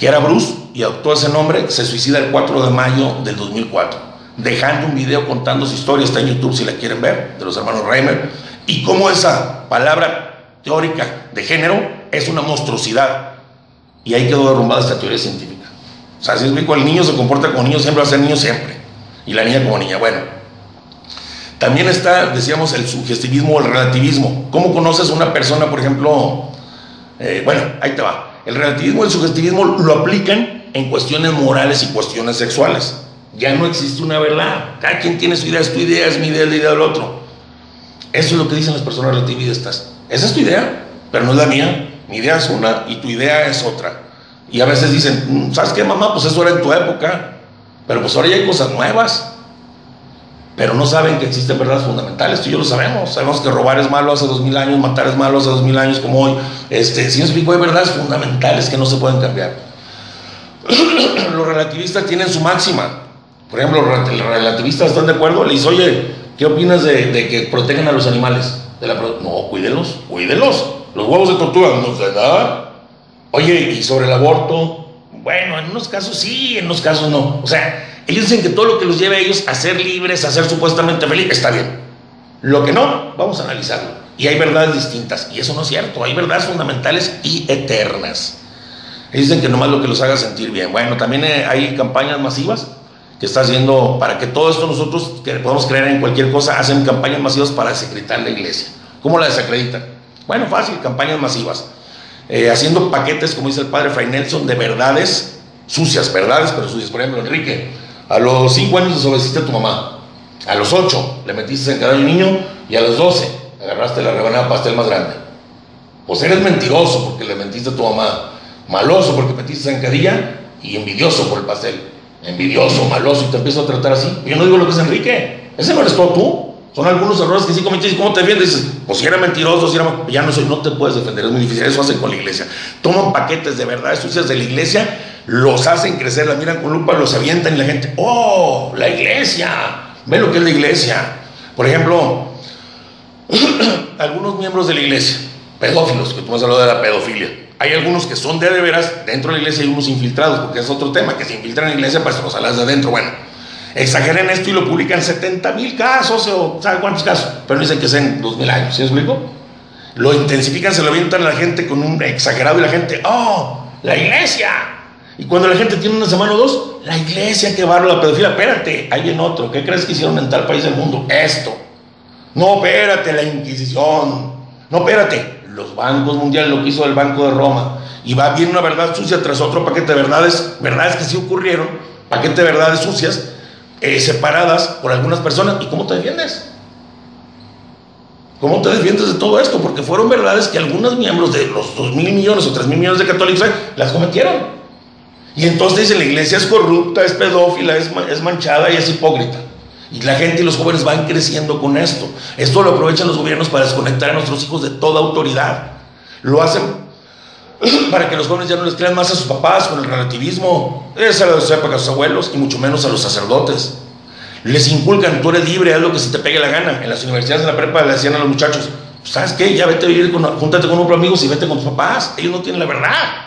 que era Bruce y adoptó ese nombre, se suicida el 4 de mayo del 2004, dejando un video contando su historia, está en YouTube si la quieren ver, de los hermanos Reimer, y cómo esa palabra teórica de género es una monstruosidad y ahí quedó derrumbada esta teoría científica. O sea, si es el niño se comporta como niño, siempre va a ser niño siempre. Y la niña como niña. Bueno, también está, decíamos, el sugestivismo o el relativismo. ¿Cómo conoces a una persona, por ejemplo? Eh, bueno, ahí te va. El relativismo y el sugestivismo lo aplican en cuestiones morales y cuestiones sexuales. Ya no existe una verdad. Cada quien tiene su idea, es tu idea, es mi idea, es la idea del otro. Eso es lo que dicen las personas relativistas. Esa es tu idea, pero no es la mía. Mi idea es una y tu idea es otra. Y a veces dicen, mm, ¿sabes qué, mamá? Pues eso era en tu época. Pero pues ahora ya hay cosas nuevas. Pero no saben que existen verdades fundamentales. Tú y yo lo sabemos. Sabemos que robar es malo hace dos mil años, matar es malo hace dos mil años como hoy. Este, si explico, hay verdades fundamentales que no se pueden cambiar. los relativistas tienen su máxima. Por ejemplo, los relativistas están de acuerdo. Le dicen, oye, ¿qué opinas de, que protejan a los animales? De la no, cuídenlos, cuídenlos. Los huevos de tortuga no se dan. Oye, ¿y sobre el aborto? Bueno, en unos casos sí, en unos casos no. O sea, ellos dicen que todo lo que los lleve a ellos a ser libres, a ser supuestamente felices, está bien. Lo que no, vamos a analizarlo. Y hay verdades distintas. Y eso no es cierto. Hay verdades fundamentales y eternas. Ellos dicen que nomás lo que los haga sentir bien. Bueno, también eh, hay campañas masivas que está haciendo para que todo esto nosotros, que podamos creer en cualquier cosa, hacen campañas masivas para desacreditar la iglesia. ¿Cómo la desacreditan? Bueno, fácil, campañas masivas. Eh, haciendo paquetes, como dice el padre Fray Nelson, de verdades sucias, verdades, pero sucias. Por ejemplo, Enrique, a los 5 años desobedeciste a tu mamá. A los 8 le metiste en cada niño y a los 12 agarraste la rebanada de pastel más grande. Pues eres mentiroso porque le mentiste a tu mamá, maloso porque metiste zancadilla y envidioso por el pastel. Envidioso, maloso y te empiezo a tratar así. Yo no digo lo que es Enrique. Ese no eres todo tú. Son algunos errores que sí cometiste. ¿Cómo te defiendes? Dices, pues si era mentiroso, si era... ya no soy, no te puedes defender, es muy difícil. Eso hacen con la iglesia. Toman paquetes de verdades sucias de la iglesia, los hacen crecer, la miran con lupa, los avientan y la gente, ¡oh! La iglesia. Ve lo que es la iglesia. Por ejemplo, algunos miembros de la iglesia, pedófilos, que tú has hablado de la pedofilia. Hay algunos que son de de veras dentro de la iglesia y unos infiltrados, porque es otro tema, que se infiltran en la iglesia para pues, los de adentro. Bueno, exageren esto y lo publican 70 mil casos o ¿sabe cuántos casos? Pero dicen que sean dos mil años, ¿sí es explico? Lo intensifican, se lo avientan a la gente con un exagerado y la gente, ¡oh! ¡La iglesia! Y cuando la gente tiene una semana o dos, la iglesia que a la pedofilia, espérate, hay otro, ¿qué crees que hicieron en tal país del mundo? Esto. No, espérate, la Inquisición. No, espérate, los bancos mundiales, lo que hizo el Banco de Roma. Y va bien una verdad sucia tras otro paquete de verdades, verdades que sí ocurrieron, paquete de verdades sucias, eh, separadas por algunas personas. ¿Y cómo te defiendes? ¿Cómo te defiendes de todo esto? Porque fueron verdades que algunos miembros de los 2 mil millones o 3 mil millones de católicos las cometieron. Y entonces dicen, la iglesia es corrupta, es pedófila, es manchada y es hipócrita. Y la gente y los jóvenes van creciendo con esto. Esto lo aprovechan los gobiernos para desconectar a nuestros hijos de toda autoridad. Lo hacen para que los jóvenes ya no les crean más a sus papás con el relativismo. Es a los a sus abuelos y mucho menos a los sacerdotes. Les inculcan, tú eres libre, haz lo que se te pegue la gana. En las universidades, en la prepa, le decían a los muchachos, ¿sabes qué? Ya vete a vivir, con, júntate con un grupo de amigos y vete con tus papás. Ellos no tienen la verdad.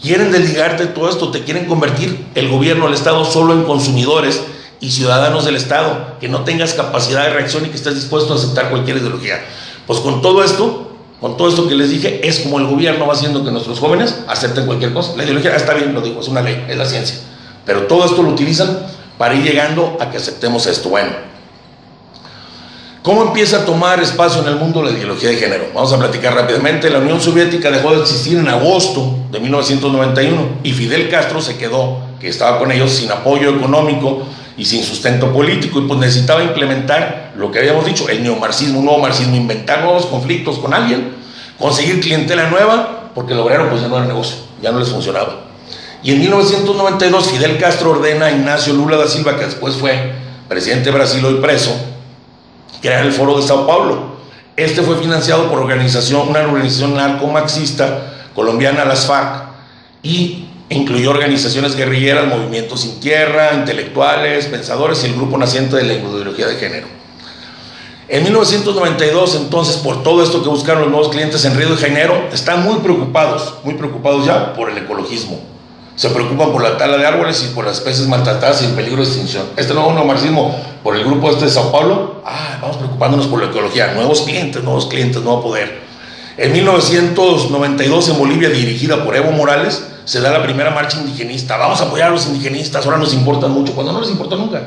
Quieren desligarte de todo esto, te quieren convertir el gobierno, el Estado, solo en consumidores y ciudadanos del Estado, que no tengas capacidad de reacción y que estés dispuesto a aceptar cualquier ideología. Pues con todo esto, con todo esto que les dije, es como el gobierno va haciendo que nuestros jóvenes acepten cualquier cosa. La ideología está bien, lo digo, es una ley, es la ciencia. Pero todo esto lo utilizan para ir llegando a que aceptemos esto. Bueno, ¿cómo empieza a tomar espacio en el mundo la ideología de género? Vamos a platicar rápidamente. La Unión Soviética dejó de existir en agosto de 1991 y Fidel Castro se quedó, que estaba con ellos sin apoyo económico y sin sustento político y pues necesitaba implementar lo que habíamos dicho, el neomarxismo, un nuevo marxismo, inventar nuevos conflictos con alguien, conseguir clientela nueva, porque el obrero pues ya no era negocio, ya no les funcionaba. Y en 1992 Fidel Castro ordena a Ignacio Lula da Silva, que después fue presidente de Brasil hoy preso, crear el Foro de Sao Paulo. Este fue financiado por organización, una organización narco-marxista colombiana, las FARC, y incluyó organizaciones guerrilleras, movimientos sin tierra, intelectuales, pensadores y el grupo naciente de la ideología de género. En 1992, entonces, por todo esto que buscaron los nuevos clientes en Río de Janeiro, están muy preocupados, muy preocupados ya por el ecologismo. Se preocupan por la tala de árboles y por las especies maltratadas y el peligro de extinción. Este nuevo neomarxismo por el grupo este de Sao Paulo, ah, vamos preocupándonos por la ecología, nuevos clientes, nuevos clientes, nuevo poder. En 1992 en Bolivia, dirigida por Evo Morales, se da la primera marcha indigenista. Vamos a apoyar a los indigenistas, ahora nos importan mucho, cuando no les importa nunca.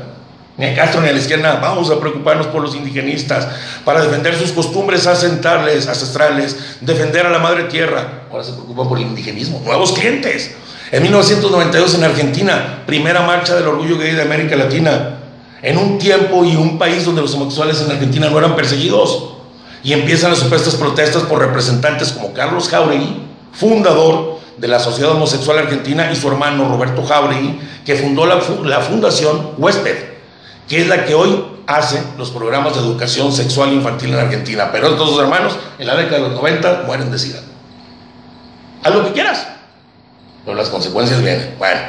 Ni a Castro ni a la izquierda, vamos a preocuparnos por los indigenistas, para defender sus costumbres asentales, ancestrales, defender a la madre tierra. Ahora se preocupan por el indigenismo, nuevos clientes. En 1992 en Argentina, primera marcha del orgullo gay de América Latina, en un tiempo y un país donde los homosexuales en Argentina no eran perseguidos. Y empiezan las supuestas protestas por representantes como Carlos Jauregui, fundador de la Sociedad Homosexual Argentina, y su hermano Roberto Jauregui, que fundó la, la Fundación Huésped, que es la que hoy hace los programas de educación sexual infantil en Argentina. Pero estos dos hermanos, en la década de los 90, mueren de sida. Haz lo que quieras, pero las consecuencias vienen. Bueno,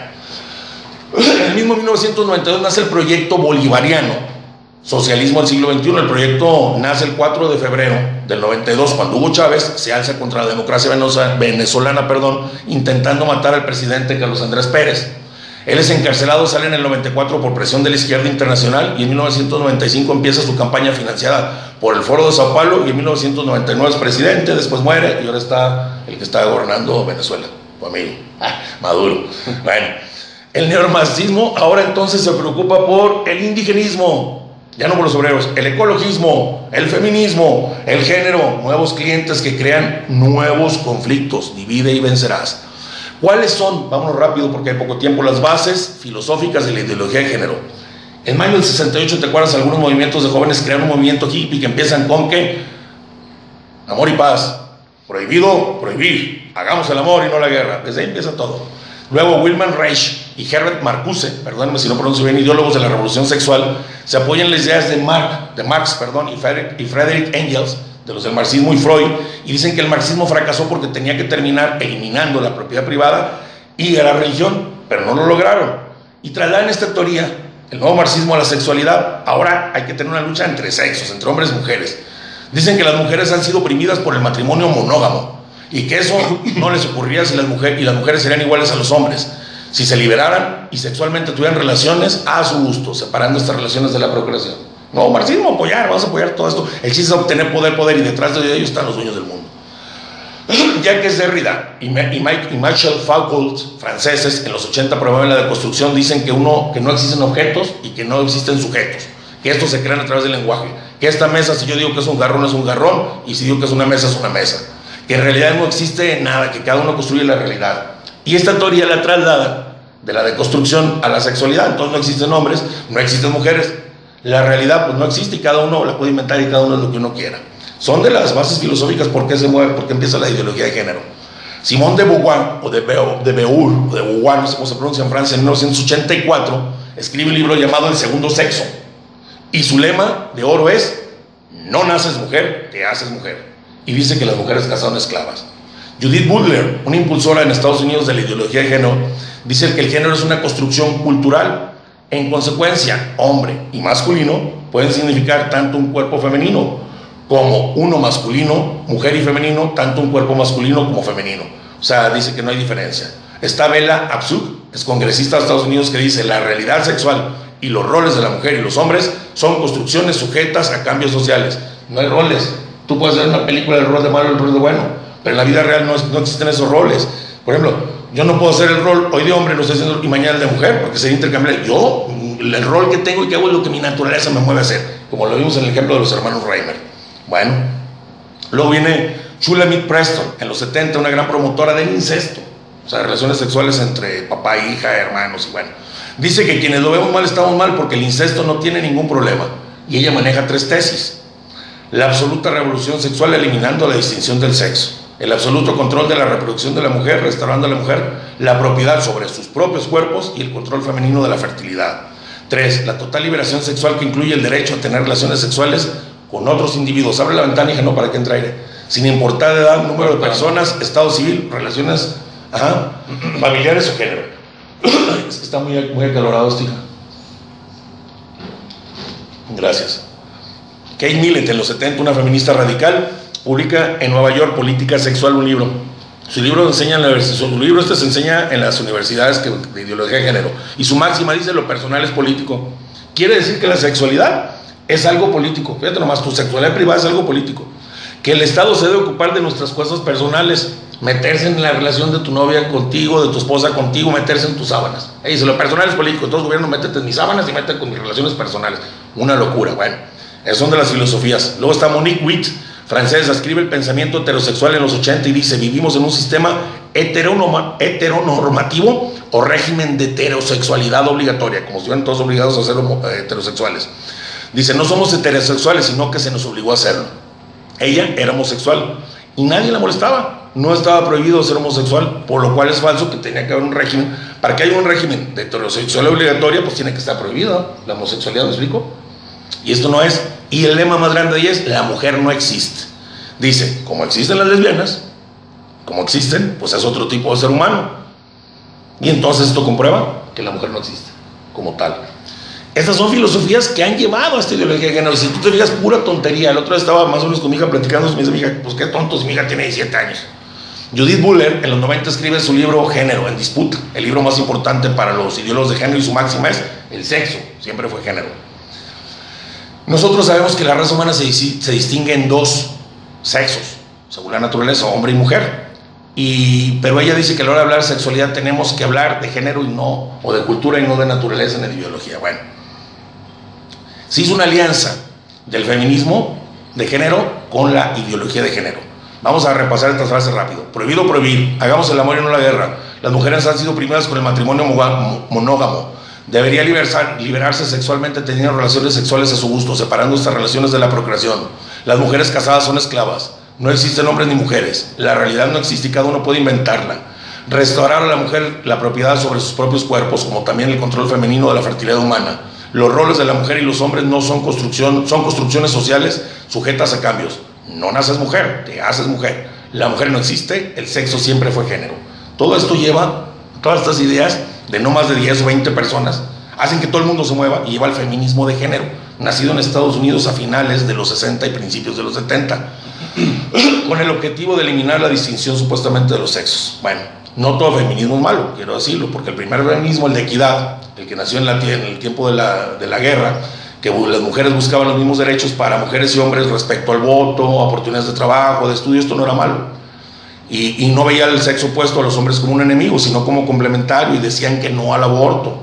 en el mismo 1992 nace el proyecto bolivariano Socialismo del siglo XXI. El proyecto nace el 4 de febrero del 92, cuando Hugo Chávez se alza contra la democracia venezolana, perdón, intentando matar al presidente Carlos Andrés Pérez. Él es encarcelado, sale en el 94 por presión de la izquierda internacional y en 1995 empieza su campaña financiada por el Foro de Sao Paulo y en 1999 es presidente, después muere y ahora está el que está gobernando Venezuela, tu amigo, ah, Maduro. Bueno, el neomarxismo ahora entonces se preocupa por el indigenismo, ya no por los obreros, el ecologismo, el feminismo, el género, nuevos clientes que crean nuevos conflictos, divide y vencerás. ¿Cuáles son, vámonos rápido porque hay poco tiempo, las bases filosóficas de la ideología de género? En mayo del 68, ¿te acuerdas? Algunos movimientos de jóvenes crean un movimiento hippie que empiezan con que amor y paz, prohibido prohibir, hagamos el amor y no la guerra. Desde ahí empieza todo. Luego Wilman Reich y Herbert Marcuse, perdónenme si no pronuncio bien, ideólogos de la revolución sexual, se apoyan en las ideas de, Marx, de Marx perdón, y, Frederick, Engels, de los del marxismo y Freud, y dicen que el marxismo fracasó porque tenía que terminar eliminando la propiedad privada y la religión, pero no lo lograron. Y trasladan esta teoría, el nuevo marxismo a la sexualidad. Ahora hay que tener una lucha entre sexos, entre hombres y mujeres. Dicen que las mujeres han sido oprimidas por el matrimonio monógamo y que eso no les ocurriría si las mujeres y las mujeres serían iguales a los hombres si se liberaran y sexualmente tuvieran relaciones a su gusto, separando estas relaciones de la procreación. No, marxismo, apoyar, vamos a apoyar todo esto. El chiste es obtener poder, poder, y detrás de ellos están los dueños del mundo. Ya que es Derrida y, Mike, y Marshall Foucault, franceses, en los 80 promueven la deconstrucción, dicen que, uno, que no existen objetos y que no existen sujetos, que estos se crean a través del lenguaje, que esta mesa, si yo digo que es un garrón, es un garrón, y si digo que es una mesa, es una mesa, que en realidad no existe nada, que cada uno construye la realidad. Y esta teoría la traslada de la deconstrucción a la sexualidad. Entonces no existen hombres, no existen mujeres. La realidad pues no existe y cada uno la puede inventar y cada uno es lo que uno quiera. Son de las bases filosóficas por qué se mueve, por qué empieza la ideología de género. Simón de Beauvoir, o de, Beur, o de Beauvoir, no sé cómo se pronuncia en Francia, en 1984, escribe un libro llamado El Segundo Sexo. Y su lema de oro es, no naces mujer, te haces mujer. Y dice que las mujeres casadas son esclavas. Judith Butler, una impulsora en Estados Unidos de la ideología de género, dice que el género es una construcción cultural. En consecuencia, hombre y masculino pueden significar tanto un cuerpo femenino como uno masculino, mujer y femenino, tanto un cuerpo masculino como femenino. O sea, dice que no hay diferencia. Está Bella Abzug, es congresista de Estados Unidos, que dice la realidad sexual y los roles de la mujer y los hombres son construcciones sujetas a cambios sociales. No hay roles. Tú puedes ver una película del rol de malo y el rol de bueno, pero en la vida real no, no existen esos roles. Por ejemplo, yo no puedo hacer el rol hoy de hombre, lo estoy haciendo y mañana de mujer, porque sería intercambiable. Yo, el rol que tengo y que hago es lo que mi naturaleza me mueve a hacer, como lo vimos en el ejemplo de los hermanos Reimer. Bueno, luego viene Shulamit Preston, en los 70, una gran promotora del incesto, o sea, relaciones sexuales entre papá, hija, hermanos, y bueno. Dice que quienes lo vemos mal estamos mal porque el incesto no tiene ningún problema. Y ella maneja tres tesis. La absoluta revolución sexual eliminando la distinción del sexo. El absoluto control de la reproducción de la mujer, restaurando a la mujer la propiedad sobre sus propios cuerpos y el control femenino de la fertilidad. Tres, la total liberación sexual que incluye el derecho a tener relaciones sexuales con otros individuos. Abre la ventana y no para que entre aire. Sin importar edad, número de personas, estado civil, relaciones familiares o género. está muy, muy acalorado este Gracias. Kate Millett, en los 70, una feminista radical, publica en Nueva York Política Sexual un libro. Su libro, enseña en su libro este se enseña en las universidades de ideología de género. Y su máxima dice lo personal es político. Quiere decir que la sexualidad es algo político. Fíjate nomás, tu sexualidad privada es algo político. Que el Estado se debe ocupar de nuestras cosas personales, meterse en la relación de tu novia contigo, de tu esposa contigo, meterse en tus sábanas. Dice, lo personal es político, entonces gobierno métete en mis sábanas y métete con mis relaciones personales. Una locura, bueno, son de las filosofías. Luego está Monique Witt, francesa, escribe el pensamiento heterosexual en los 80 y dice, vivimos en un sistema heteronormativo o régimen de heterosexualidad obligatoria, como si fueran todos obligados a ser eh, heterosexuales. Dice, no somos heterosexuales, sino que se nos obligó a hacerlo. Ella era homosexual y nadie la molestaba. No estaba prohibido ser homosexual, por lo cual es falso que tenía que haber un régimen. Para que haya un régimen de heterosexualidad obligatoria, pues tiene que estar prohibido la homosexualidad, ¿me explico? Y esto no es. Y el lema más grande ahí es, la mujer no existe. Dice, como existen las lesbianas, como existen, pues es otro tipo de ser humano. Y entonces esto comprueba que la mujer no existe como tal. Estas son filosofías que han llevado a esta ideología de género. Si tú te fijas, pura tontería. El otro día estaba más o menos con mi hija platicando me dice, mi hija, pues qué tontos, mi hija tiene 17 años. Judith Buller en los 90 escribe su libro Género en disputa. El libro más importante para los ideólogos de género y su máxima es el sexo. Siempre fue género. Nosotros sabemos que la raza humana se, se distingue en dos sexos, según la naturaleza, hombre y mujer. Y, pero ella dice que a la hora de hablar de sexualidad tenemos que hablar de género y no, o de cultura y no de naturaleza ni de biología. Bueno, se hizo una alianza del feminismo de género con la ideología de género. Vamos a repasar estas frases rápido. Prohibido prohibir, hagamos el amor y no la guerra. Las mujeres han sido oprimidas con el matrimonio monógamo. Debería liberarse sexualmente teniendo relaciones sexuales a su gusto, separando estas relaciones de la procreación. Las mujeres casadas son esclavas. No existen hombres ni mujeres. La realidad no existe y cada uno puede inventarla. Restaurar a la mujer la propiedad sobre sus propios cuerpos, como también el control femenino de la fertilidad humana los roles de la mujer y los hombres no son construcción, son construcciones sociales sujetas a cambios. No naces mujer, te haces mujer. La mujer no existe, el sexo siempre fue género. Todo esto lleva, todas estas ideas de no más de 10 o 20 personas, hacen que todo el mundo se mueva y lleva al feminismo de género, nacido en Estados Unidos a finales de los 60 y principios de los 70, con el objetivo de eliminar la distinción supuestamente de los sexos. Bueno, no todo feminismo es malo, quiero decirlo, porque el primer feminismo, el de equidad, el que nació en, la, en el tiempo de la, de la guerra, que las mujeres buscaban los mismos derechos para mujeres y hombres respecto al voto, oportunidades de trabajo, de estudio, esto no era malo. Y, y, no veía el sexo opuesto a los hombres como un enemigo, sino como complementario y decían que no al aborto.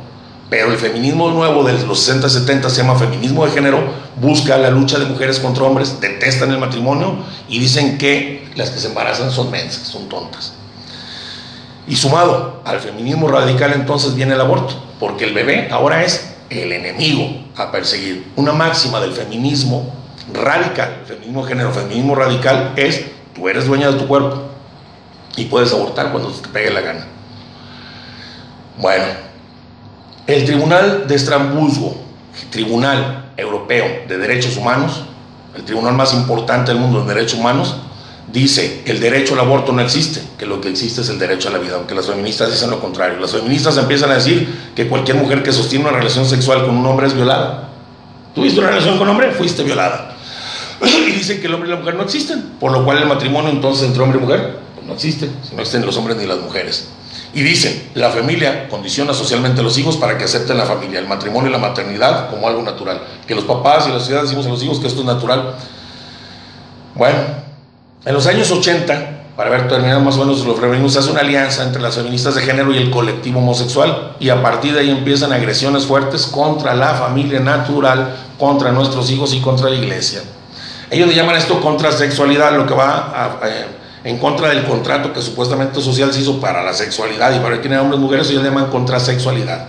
Pero el feminismo nuevo de los 60 70 se llama feminismo de género, busca la lucha de mujeres contra hombres, detestan el matrimonio y dicen que las que se embarazan son mensas, son tontas. Y sumado al feminismo radical entonces viene el aborto, porque el bebé ahora es el enemigo a perseguir. Una máxima del feminismo radical, feminismo género, feminismo radical es tú eres dueña de tu cuerpo y puedes abortar cuando te pegue la gana. Bueno, el tribunal de Estrasburgo, tribunal Europeo de Derechos Humanos, el tribunal más importante del mundo de derechos humanos, dice el derecho al aborto no existe, que lo que existe es el derecho a la vida, aunque las feministas dicen lo contrario. Las feministas empiezan a decir que cualquier mujer que sostiene una relación sexual con un hombre es violada. ¿Tuviste una relación con un hombre? Fuiste violada. y dicen que el hombre y la mujer no existen, por lo cual el matrimonio entonces entre hombre y mujer no existe, si no existen los hombres ni las mujeres. Y dicen, la familia condiciona socialmente a los hijos para que acepten la familia, el matrimonio y la maternidad como algo natural. Que los papás y la sociedad decimos a los hijos que esto es natural. Bueno, en los años 80, para ver terminado más o menos los feminismos, se hace una alianza entre las feministas de género y el colectivo homosexual. Y a partir de ahí empiezan agresiones fuertes contra la familia natural, contra nuestros hijos y contra la iglesia. Ellos le llaman esto contrasexualidad, lo que va a, eh, en contra del contrato que supuestamente social se hizo para la sexualidad y para quienes hombres y mujeres, ellos le llaman contrasexualidad.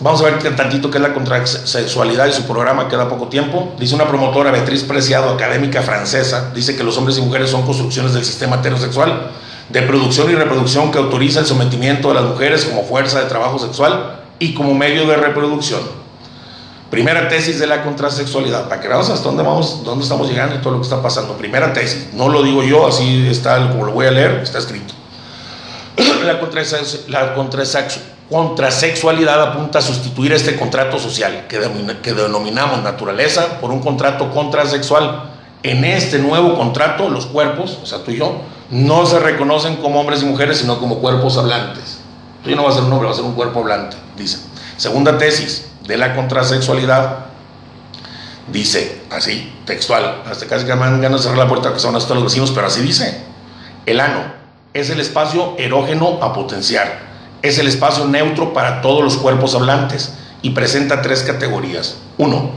Vamos a ver qué tantito qué es la contrasexualidad y su programa, queda poco tiempo. Dice una promotora, Beatriz Preciado, académica francesa, dice que los hombres y mujeres son construcciones del sistema heterosexual de producción y reproducción que autoriza el sometimiento de las mujeres como fuerza de trabajo sexual y como medio de reproducción. Primera tesis de la contrasexualidad, para que veamos hasta dónde, vamos, dónde estamos llegando y todo lo que está pasando. Primera tesis, no lo digo yo, así está, como lo voy a leer, está escrito. La, contrasexualidad apunta a sustituir este contrato social que, que denominamos naturaleza por un contrato contrasexual. En este nuevo contrato, los cuerpos, o sea, tú y yo, no se reconocen como hombres y mujeres, sino como cuerpos hablantes. Tú no va a ser un hombre, va a ser un cuerpo hablante, dice. Segunda tesis, de la contrasexualidad, dice así, textual, hasta casi que me dan ganas de cerrar la puerta que son hasta los vecinos, pero así dice, el ano es el espacio erógeno a potenciar, es el espacio neutro para todos los cuerpos hablantes y presenta tres categorías. Uno,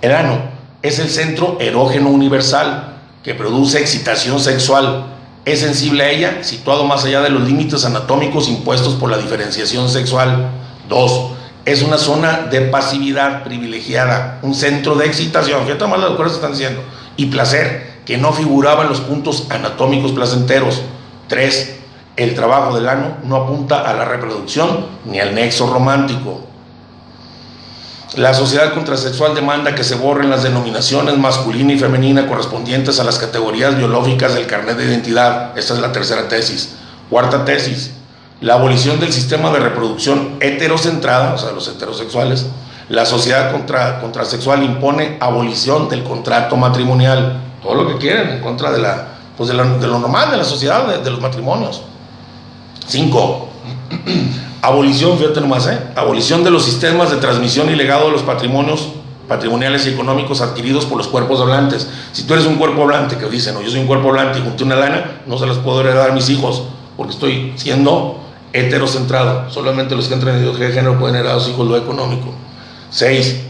el ano es el centro erógeno universal que produce excitación sexual, es sensible a ella, situado más allá de los límites anatómicos impuestos por la diferenciación sexual. Dos, es una zona de pasividad privilegiada, un centro de excitación, fíjate más las cosas están diciendo, y placer, que no figuraba en los puntos anatómicos placenteros. Tres, el trabajo del ano no apunta a la reproducción ni al nexo romántico. La sociedad contrasexual demanda que se borren las denominaciones masculina y femenina correspondientes a las categorías biológicas del carnet de identidad. Esta es la tercera tesis. Cuarta tesis, la abolición del sistema de reproducción heterocentrada, o sea, los heterosexuales, la sociedad contra, contrasexual impone abolición del contrato matrimonial, todo lo que quieren en contra de, la, pues de, lo normal de la sociedad, de, los matrimonios. Cinco, abolición, fíjate nomás, ¿eh? abolición de los sistemas de transmisión y legado de los patrimonios patrimoniales y económicos adquiridos por los cuerpos hablantes. Si tú eres un cuerpo hablante que dicen, no, yo soy un cuerpo hablante y junté una lana, no se las puedo heredar a mis hijos porque estoy siendo heterocentrado. Solamente los que han tenido de género pueden heredar a hijos lo económico. 6.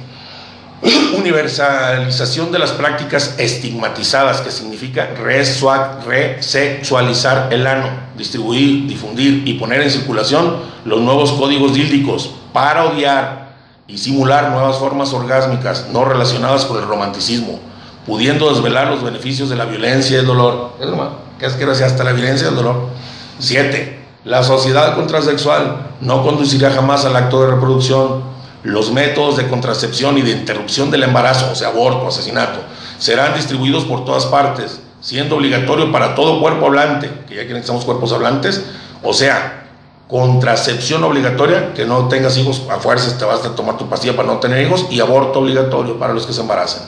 Universalización de las prácticas estigmatizadas, que significa resexualizar el ano, distribuir, difundir y poner en circulación los nuevos códigos díldicos para odiar y simular nuevas formas orgásmicas no relacionadas con el romanticismo, pudiendo desvelar los beneficios de la violencia y el dolor. Es ¿qué es que hasta la violencia y el dolor? 7 la sociedad contrasexual no conducirá jamás al acto de reproducción. Los métodos de contracepción y de interrupción del embarazo, o sea, aborto, asesinato, serán distribuidos por todas partes, siendo obligatorio para todo cuerpo hablante, que ya que estamos cuerpos hablantes, o sea, contracepción obligatoria, que no tengas hijos a fuerzas, te vas a tomar tu pastilla para no tener hijos, y aborto obligatorio para los que se embarazan.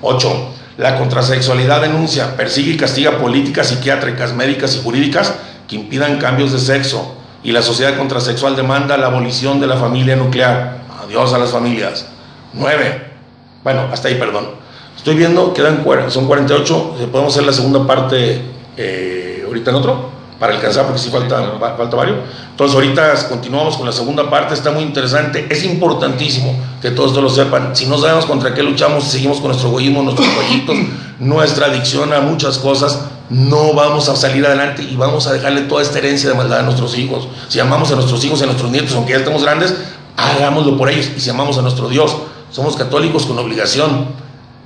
8. La contrasexualidad denuncia, persigue y castiga políticas psiquiátricas, médicas y jurídicas que impidan cambios de sexo y la sociedad contrasexual demanda la abolición de la familia nuclear. Adiós a las familias. 9. Bueno, hasta ahí, perdón. Estoy viendo, quedan son 48. Eh, podemos hacer la segunda parte eh, ahorita en otro para alcanzar, porque sí falta, falta varios. Entonces, ahorita continuamos con la segunda parte, está muy interesante. Es importantísimo que todos lo sepan. Si no sabemos contra qué luchamos, seguimos con nuestro egoísmo, nuestros pollitos, nuestra adicción a muchas cosas, no vamos a salir adelante y vamos a dejarle toda esta herencia de maldad a nuestros hijos. Si amamos a nuestros hijos y a nuestros nietos, aunque ya estemos grandes, hagámoslo por ellos. Y si amamos a nuestro Dios, somos católicos con obligación,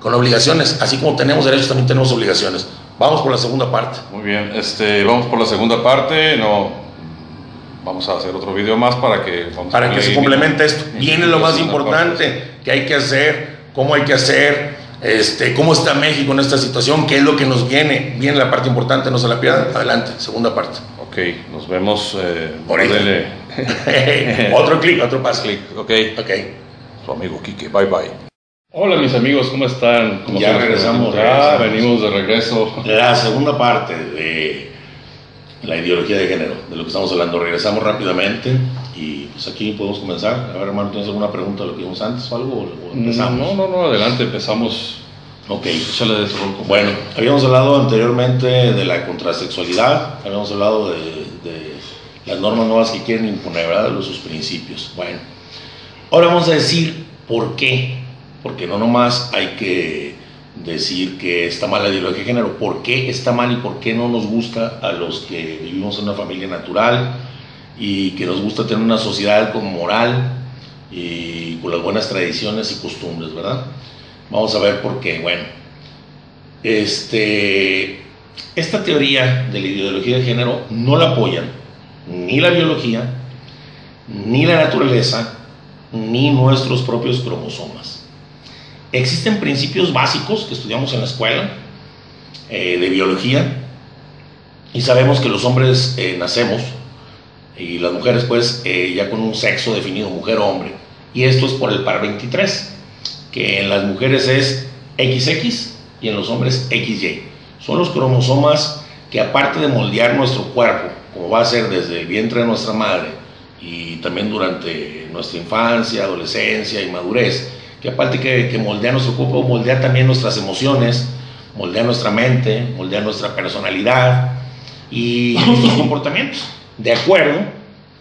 con obligaciones. Así como tenemos derechos, también tenemos obligaciones. Vamos por la segunda parte. Muy bien, este, vamos por la segunda parte. No, vamos a hacer otro video más para que para que se complemente esto. Viene lo más importante que hay que hacer, cómo hay que hacer, este, cómo está México en esta situación, qué es lo que nos viene. Viene la parte importante, no se la pierdan. Adelante, segunda parte. Ok, nos vemos. Eh, Por otro clic, otro paso. Clic, ok. Ok. Su amigo Kike, bye bye. Hola mis amigos, ¿cómo están? ¿Cómo ya regresamos, ya venimos de regreso. La segunda parte de la ideología de género, de lo que estamos hablando. Regresamos rápidamente y pues aquí podemos comenzar. A ver, hermano, ¿tienes alguna pregunta de lo que vimos antes o algo? ¿O empezamos? No, no, no, adelante, empezamos. Ok. De Bueno, habíamos hablado anteriormente de la contrasexualidad, habíamos hablado de, de las normas nuevas que quieren imponer, ¿verdad? De sus principios. Bueno, ahora vamos a decir por qué. Porque no nomás hay que decir que está mal la ideología de género, por qué está mal y por qué no nos gusta a los que vivimos en una familia natural y que nos gusta tener una sociedad con moral y con las buenas tradiciones y costumbres, ¿verdad? Vamos a ver por qué. Bueno, este, esta teoría de la ideología de género no la apoyan ni la biología, ni la naturaleza, ni nuestros propios cromosomas. Existen principios básicos que estudiamos en la escuela eh, de biología y sabemos que los hombres eh, nacemos y las mujeres pues eh, ya con un sexo definido, mujer o hombre. Y esto es por el par 23, que en las mujeres es XX y en los hombres XY. Son los cromosomas que aparte de moldear nuestro cuerpo, como va a ser desde el vientre de nuestra madre y también durante nuestra infancia, adolescencia y madurez, que aparte que, que moldea nuestro cuerpo, moldea también nuestras emociones, moldea nuestra mente, moldea nuestra personalidad y nuestros comportamientos, de acuerdo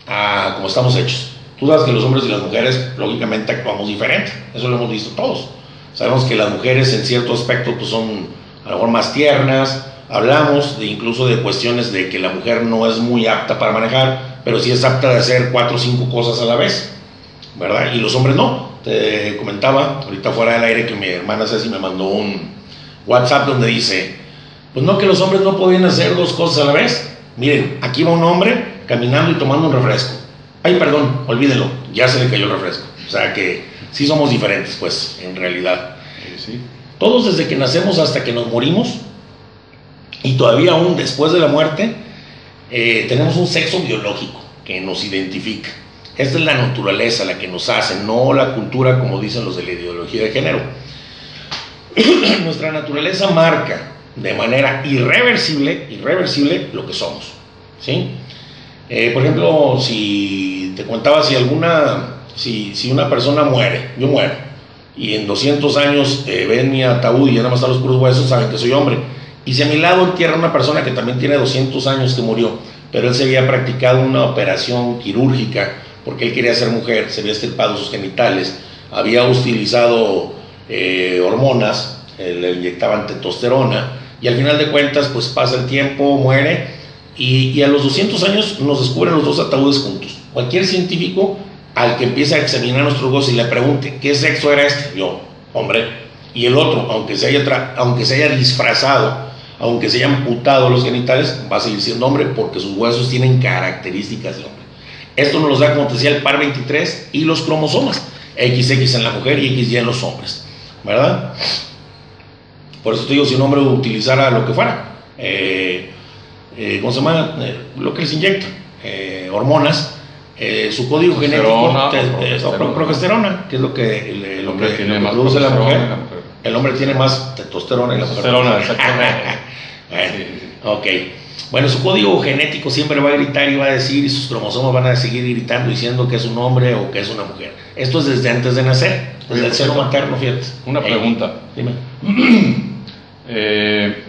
a cómo estamos hechos. Tú sabes que los hombres y las mujeres, lógicamente, actuamos diferente, eso lo hemos visto todos. Sabemos que las mujeres en cierto aspecto pues, son a lo mejor más tiernas, hablamos de, incluso de cuestiones de que la mujer no es muy apta para manejar, pero sí es apta de hacer cuatro o cinco cosas a la vez, ¿verdad? Y los hombres no. Te comentaba ahorita fuera del aire que mi hermana Ceci me mandó un WhatsApp donde dice, pues no que los hombres no podían hacer dos cosas a la vez. Miren, aquí va un hombre caminando y tomando un refresco. Ay, perdón, olvídelo, ya se le cayó el refresco. O sea que sí somos diferentes, pues, en realidad. Sí. Todos desde que nacemos hasta que nos morimos, y todavía aún después de la muerte, eh, tenemos un sexo biológico que nos identifica. Esta es la naturaleza la que nos hace, no la cultura como dicen los de la ideología de género. Nuestra naturaleza marca de manera irreversible, irreversible lo que somos. ¿sí? Eh, por ejemplo, si te contaba si alguna, si, si, una persona muere, yo muero, y en 200 años eh, ven mi ataúd y ya nada más están los puros huesos, saben que soy hombre. Y si a mi lado entierra una persona que también tiene 200 años que murió, pero él se había practicado una operación quirúrgica porque él quería ser mujer, se había estirpado sus genitales, había utilizado eh, hormonas, eh, le inyectaban testosterona, y al final de cuentas, pues pasa el tiempo, muere, y, a los 200 años nos descubren los dos ataúdes juntos. Cualquier científico al que empieza a examinar nuestros huesos y le pregunte, ¿qué sexo era este? Yo, hombre. Y el otro, aunque se haya, aunque se haya disfrazado, aunque se haya amputado los genitales, va a seguir siendo hombre porque sus huesos tienen características de hombre. Esto nos los da, como te decía, el par 23 y los cromosomas, XX en la mujer y XY en los hombres, ¿verdad? Por eso te digo, si un hombre utilizara lo que fuera, eh, eh, ¿cómo se llama? Eh, lo que les inyecta, hormonas, su código genético, progesterona, progesterona, que es lo que, el, el hombre, tiene lo que produce la mujer. la mujer. El hombre tiene más testosterona y la mujer. Testosterona, exactamente. Bueno, Sí. Ok. Bueno, su código genético siempre va a gritar y va a decir, y sus cromosomas van a seguir gritando diciendo que es un hombre o que es una mujer. Esto es desde antes de nacer, desde el seno materno, fíjate. Una pregunta. Dime. Eh,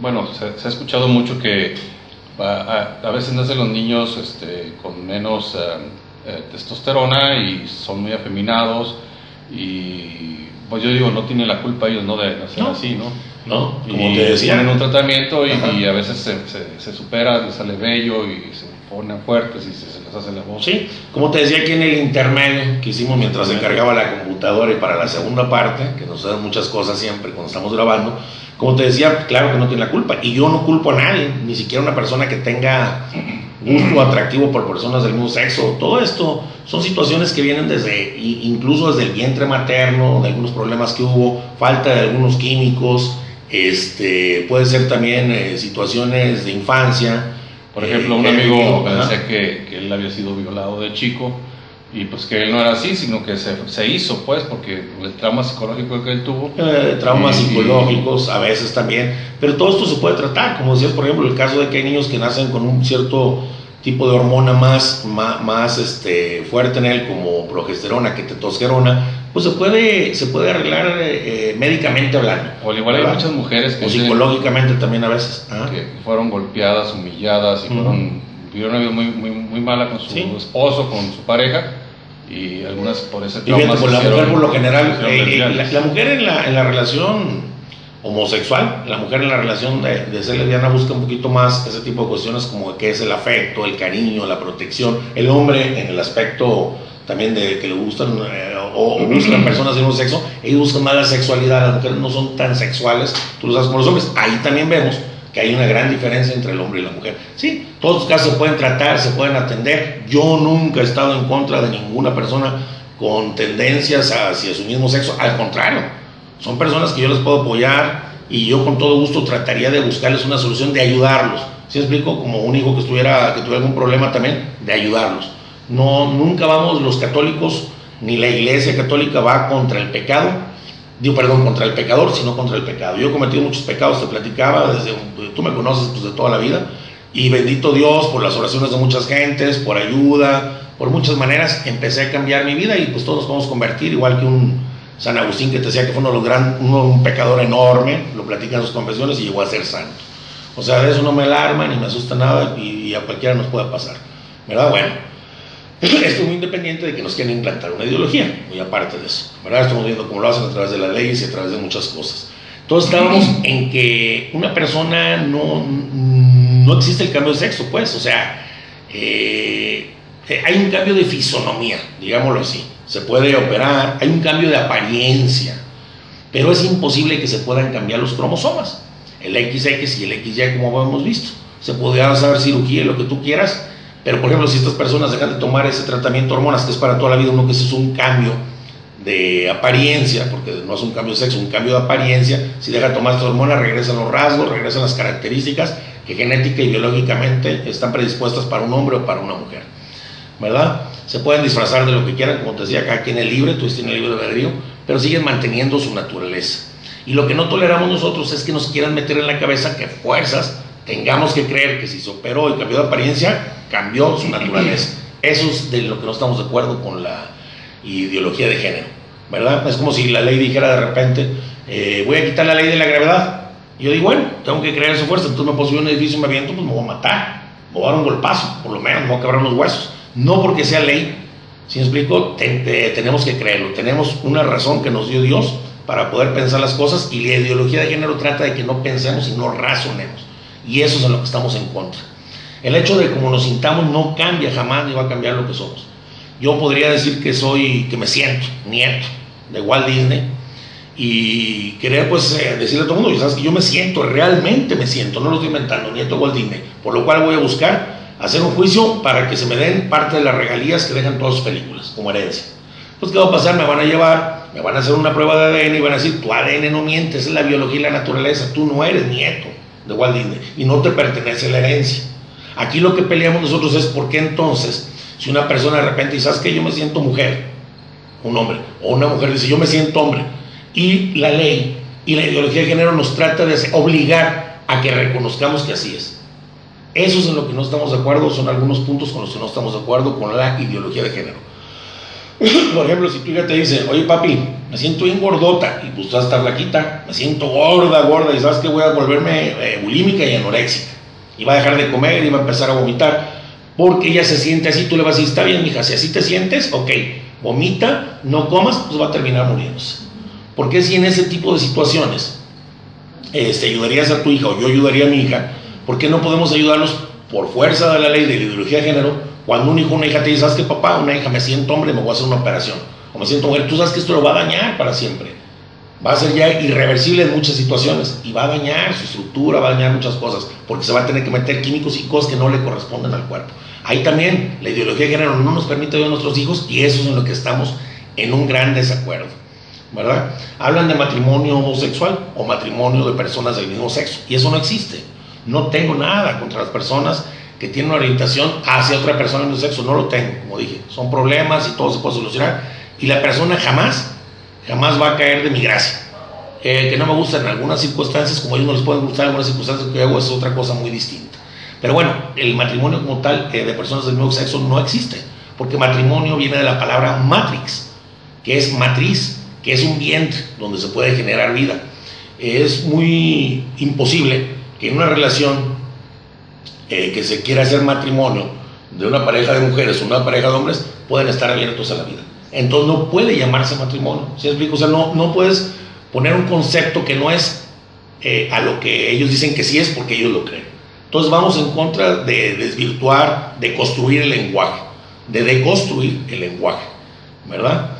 bueno, se, se ha escuchado mucho que a, a- a veces nacen los niños este, con menos eh, eh, testosterona y son muy afeminados y pues yo digo, no tienen la culpa ellos no de nacer No. así, ¿no? ¿No? Y Como te decía. tienen un tratamiento y, y a veces se, se, se supera, sale bello y se ponen fuertes y se, se les hace la voz. Sí, como te decía aquí en el intermedio que hicimos mientras se cargaba la computadora y para la segunda parte, que nos dan muchas cosas siempre cuando estamos grabando, como te decía, claro que no tiene la culpa. Y yo no culpo a nadie, ni siquiera una persona que tenga gusto atractivo por personas del mismo sexo. Todo esto son situaciones que vienen desde, incluso desde el vientre materno, de algunos problemas que hubo, falta de algunos químicos, este, puede ser también eh, situaciones de infancia. Por ejemplo, un amigo me decía que, que él había sido violado de chico y pues que él no era así, sino que se, se hizo, pues, porque el trauma psicológico que él tuvo. Eh, traumas psicológicos a veces también, pero todo esto se puede tratar, como decías, por ejemplo, el caso de que hay niños que nacen con un cierto tipo de hormona más, más, este, fuerte en él, como progesterona que testosterona, pues se puede, se puede arreglar eh, médicamente hablando. O igual hay muchas mujeres que... O psicológicamente también a veces. ¿ah? Que fueron golpeadas, humilladas y fueron vivieron una vida muy, muy, muy mala con su esposo, con su pareja, y algunas por ese trauma. Y la mujer por lo general, eh, eh, la, mujer en la, en la relación homosexual, la mujer en la relación de, de, ser lesbiana busca un poquito más ese tipo de cuestiones como que es el afecto, el cariño, la protección. El hombre en el aspecto también de que le gustan eh, o, buscan personas de un sexo, ellos buscan más la sexualidad, las mujeres no son tan sexuales, tú lo sabes como los hombres. Ahí también vemos que hay una gran diferencia entre el hombre y la mujer. Sí, todos los casos se pueden tratar, se pueden atender. Yo nunca he estado en contra de ninguna persona con tendencias hacia su mismo sexo. Al contrario, son personas que yo les puedo apoyar y yo con todo gusto trataría de buscarles una solución, de ayudarlos. ¿Sí explico? Como un hijo que, estuviera, que tuviera algún problema también, de ayudarlos. No, nunca vamos los católicos, ni la iglesia católica va contra el pecado, digo, perdón, contra el pecador, sino contra el pecado. Yo he cometido muchos pecados, te platicaba, desde, tú me conoces pues, de toda la vida, y bendito Dios por las oraciones de muchas gentes, por ayuda, por muchas maneras, empecé a cambiar mi vida y pues todos nos podemos convertir, igual que un San Agustín que te decía que fue uno de los gran, un pecador enorme, lo platica en sus confesiones y llegó a ser santo. O sea, de eso no me alarma ni me asusta nada y, y a cualquiera nos puede pasar. ¿Verdad? Bueno, esto es muy independiente de que nos quieran implantar una ideología, muy aparte de eso. ¿verdad? Estamos viendo cómo lo hacen a través de las leyes y a través de muchas cosas. Entonces estábamos en que una persona no, no existe el cambio de sexo, pues, o sea, eh, hay un cambio de fisonomía, digámoslo así. Se puede operar, hay un cambio de apariencia, pero es imposible que se puedan cambiar los cromosomas, el XX y el XY como hemos visto. Se podría hacer cirugía y lo que tú quieras, pero, por ejemplo, si estas personas dejan de tomar ese tratamiento de hormonas, que es para toda la vida, uno que es un cambio de apariencia, porque no es un cambio de sexo, un cambio de apariencia, si deja de tomar estas hormonas, regresan los rasgos, regresan las características que genética y biológicamente están predispuestas para un hombre o para una mujer. ¿Verdad? Se pueden disfrazar de lo que quieran, como te decía, acá quien es libre, tú tienes libre albedrío, pero siguen manteniendo su naturaleza. Y lo que no toleramos nosotros es que nos quieran meter en la cabeza que fuerzas tengamos que creer que si se operó y cambió de apariencia, cambió su naturaleza. Eso es de lo que no estamos de acuerdo con la ideología de género, ¿verdad? Es como si la ley dijera de repente, eh, voy a quitar la ley de la gravedad. Y yo digo, bueno, tengo que creer su fuerza, entonces me puedo subir a un edificio y me aviento, pues me voy a matar, me voy a dar un golpazo, por lo menos me voy a quebrar los huesos. No porque sea ley, si me explico, tenemos que creerlo, tenemos una razón que nos dio Dios para poder pensar las cosas y la ideología de género trata de que no pensemos y no razonemos. Y eso es en lo que estamos en contra. El hecho de cómo nos sintamos no cambia jamás ni va a cambiar lo que somos. Yo podría decir que soy, que me siento nieto de Walt Disney y querer pues eh, decirle a todo el mundo, sabes que yo me siento, realmente me siento, no lo estoy inventando, nieto de Walt Disney, por lo cual voy a buscar hacer un juicio para que se me den parte de las regalías que dejan todas sus películas como herencia. Pues ¿qué va a pasar? Me van a llevar, me van a hacer una prueba de ADN y van a decir, tu ADN no miente, es la biología y la naturaleza, tú no eres nieto de Walt Disney y no te pertenece la herencia. Aquí lo que peleamos nosotros es por qué entonces, si una persona de repente dice, ¿sabes que Yo me siento mujer, un hombre, o una mujer dice, yo me siento hombre, y la ley y la ideología de género nos trata de obligar a que reconozcamos que así es. Eso es en lo que no estamos de acuerdo, son algunos puntos con los que no estamos de acuerdo con la ideología de género. Por ejemplo, si tu hija te dice, oye papi, me siento bien gordota, y pues tú estás flaquita, me siento gorda, gorda, y sabes que voy a volverme eh, bulímica y anoréxica, y va a dejar de comer y va a empezar a vomitar, porque ella se siente así, tú le vas a decir, está bien, hija, si así te sientes, ok, vomita, no comas, pues va a terminar muriéndose. Porque si en ese tipo de situaciones este, ayudarías a tu hija o yo ayudaría a mi hija, ¿por qué no podemos ayudarlos por fuerza de la ley de la ideología de género cuando un hijo una hija te dice, ¿sabes qué, papá? Una hija, me siento hombre, me voy a hacer una operación. O me siento mujer, tú sabes que esto lo va a dañar para siempre. va a ser ya irreversible en muchas situaciones y va a dañar su estructura, va a dañar muchas cosas, porque se va a tener que meter químicos y cosas que no le corresponden al cuerpo. Ahí también la ideología de género no nos permite ver a nuestros hijos y eso es en lo que estamos en un gran desacuerdo. ¿Verdad? Hablan de matrimonio homosexual o matrimonio de personas del mismo sexo y eso no existe. No tengo nada contra las personas que tienen una orientación hacia otra persona del mismo sexo, no lo tengo, como dije. Son problemas y todo se puede solucionar y la persona jamás, jamás va a caer de mi gracia. que no me gusta en algunas circunstancias, como ellos no les pueden gustar algunas circunstancias que hago, es otra cosa muy distinta. Pero bueno, el matrimonio como tal eh, de personas del mismo sexo no existe, porque matrimonio viene de la palabra matrix, que es matriz, que es un vientre donde se puede generar vida. Es muy imposible que en una relación eh, que se quiera hacer matrimonio de una pareja de mujeres o una pareja de hombres puedan estar abiertos a la vida. Entonces no puede llamarse matrimonio. ¿Sí explico? O sea, no, no puedes poner un concepto que no es eh, a lo que ellos dicen que sí es porque ellos lo creen. Entonces vamos en contra de desvirtuar, de construir el lenguaje, de deconstruir el lenguaje, ¿verdad?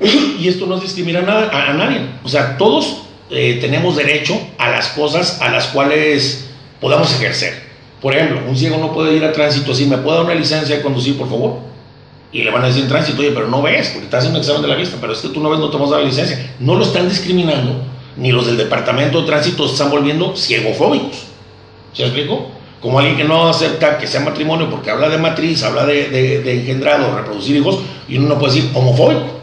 Y esto no discrimina a, nadie. O sea, todos eh, tenemos derecho a las cosas a las cuales podamos ejercer. Por ejemplo, un ciego no puede ir a tránsito así, ¿me puede dar una licencia de conducir, por favor? Y le van a decir en tránsito, oye, pero no ves, porque estás haciendo un examen de la vista, pero es que tú no ves, no dar la licencia. No lo están discriminando, ni los del departamento de tránsito se están volviendo ciegofóbicos. ¿Se explico? Como alguien que no acepta que sea matrimonio porque habla de matriz, habla de, de, engendrado, reproducir hijos, y uno no puede decir homofóbico.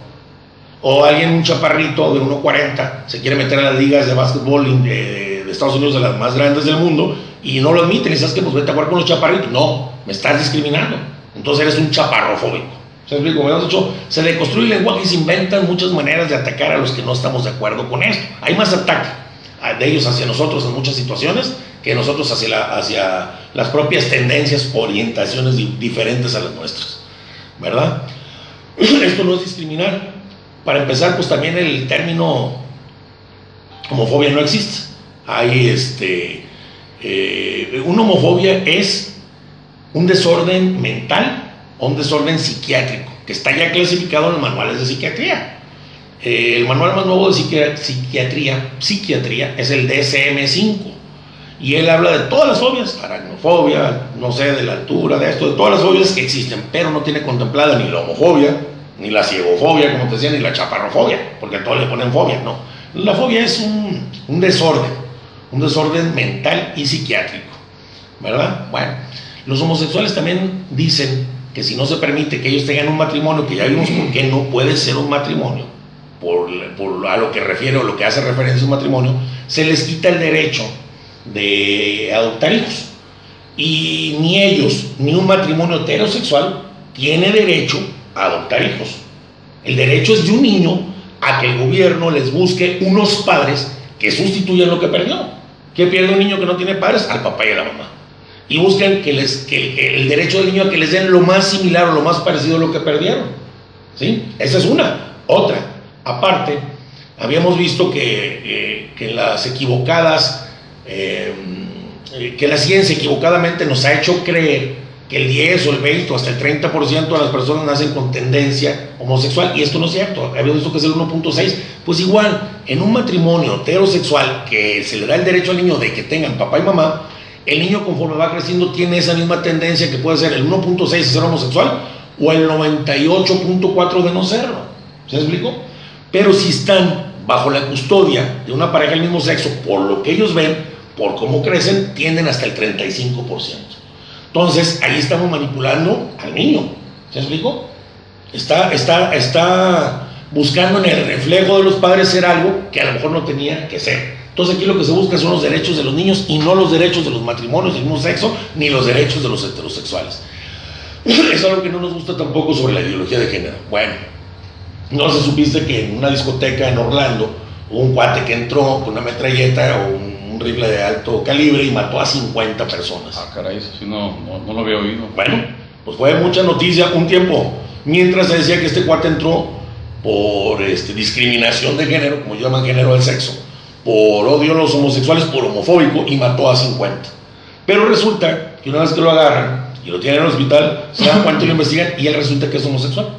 O alguien, un chaparrito de 1,40, se quiere meter a las ligas de básquetbol de, de, Estados Unidos, de las más grandes del mundo, y no lo admiten, y sabes que pues vete a jugar con los chaparritos. No, me estás discriminando. Entonces eres un chaparrofóbico. ¿Se explico? Dicho, se deconstruye el lenguaje y se inventan muchas maneras de atacar a los que no estamos de acuerdo con esto. Hay más ataque de ellos hacia nosotros en muchas situaciones que nosotros hacia, hacia las propias tendencias, orientaciones diferentes a las nuestras. ¿Verdad? Esto no es discriminar. Para empezar, pues también el término homofobia no existe. Hay este. Eh, una homofobia es un desorden mental o un desorden psiquiátrico que está ya clasificado en los manuales de psiquiatría. Eh, el manual más nuevo de psiquiatría, psiquiatría es el DSM-5 y él habla de todas las fobias, aracnofobia, no sé, de la altura, de esto, de todas las fobias que existen, pero no tiene contemplada ni la homofobia, ni la ciegofobia, como te decía, ni la chaparrofobia, porque a todos le ponen fobia, no. La fobia es un, un desorden, un desorden mental y psiquiátrico, ¿verdad? Bueno, los homosexuales también dicen que si no se permite que ellos tengan un matrimonio, que ya vimos por qué no puede ser un matrimonio, por, a lo que refiere o lo que hace referencia a un matrimonio, se les quita el derecho de adoptar hijos. Y ni ellos, ni un matrimonio heterosexual tiene derecho a adoptar hijos. El derecho es de un niño a que el gobierno les busque unos padres que sustituyan lo que perdió. ¿Qué pierde un niño que no tiene padres? Al papá y a la mamá. Y buscan que les, que el derecho del niño a que les den lo más similar o lo más parecido a lo que perdieron. ¿Sí? Esa es una. Otra, aparte, habíamos visto que, eh, que las equivocadas eh, que la ciencia equivocadamente nos ha hecho creer que el 10 o el 20 o hasta el 30% de las personas nacen con tendencia homosexual y esto no es cierto, habíamos visto que es el 1.6, pues igual, en un matrimonio heterosexual que se le da el derecho al niño de que tengan papá y mamá, el niño conforme va creciendo tiene esa misma tendencia que puede ser el 1.6 de ser homosexual o el 98.4 de no serlo, ¿se explicó? Pero si están bajo la custodia de una pareja del mismo sexo, por lo que ellos ven, por cómo crecen, tienden hasta el 35%. Entonces, ahí estamos manipulando al niño. ¿Se explico? Está, está, está buscando en el reflejo de los padres ser algo que a lo mejor no tenía que ser. Entonces aquí lo que se busca son los derechos de los niños y no los derechos de los matrimonios del mismo sexo, ni los derechos de los heterosexuales. Es algo que no nos gusta tampoco sobre la ideología de género. Bueno, no se supiste que en una discoteca en Orlando hubo un cuate que entró con una metralleta o un rifle de alto calibre y mató a 50 personas. Ah, caray, eso sí no, no, lo había oído. Bueno, pues fue mucha noticia un tiempo, mientras se decía que este cuate entró por este, discriminación de género, como llaman género del sexo, por odio a los homosexuales, por homofóbico, y mató a 50. Pero resulta que una vez que lo agarran y lo tienen en el hospital, se dan cuenta y lo investigan y él resulta que es homosexual.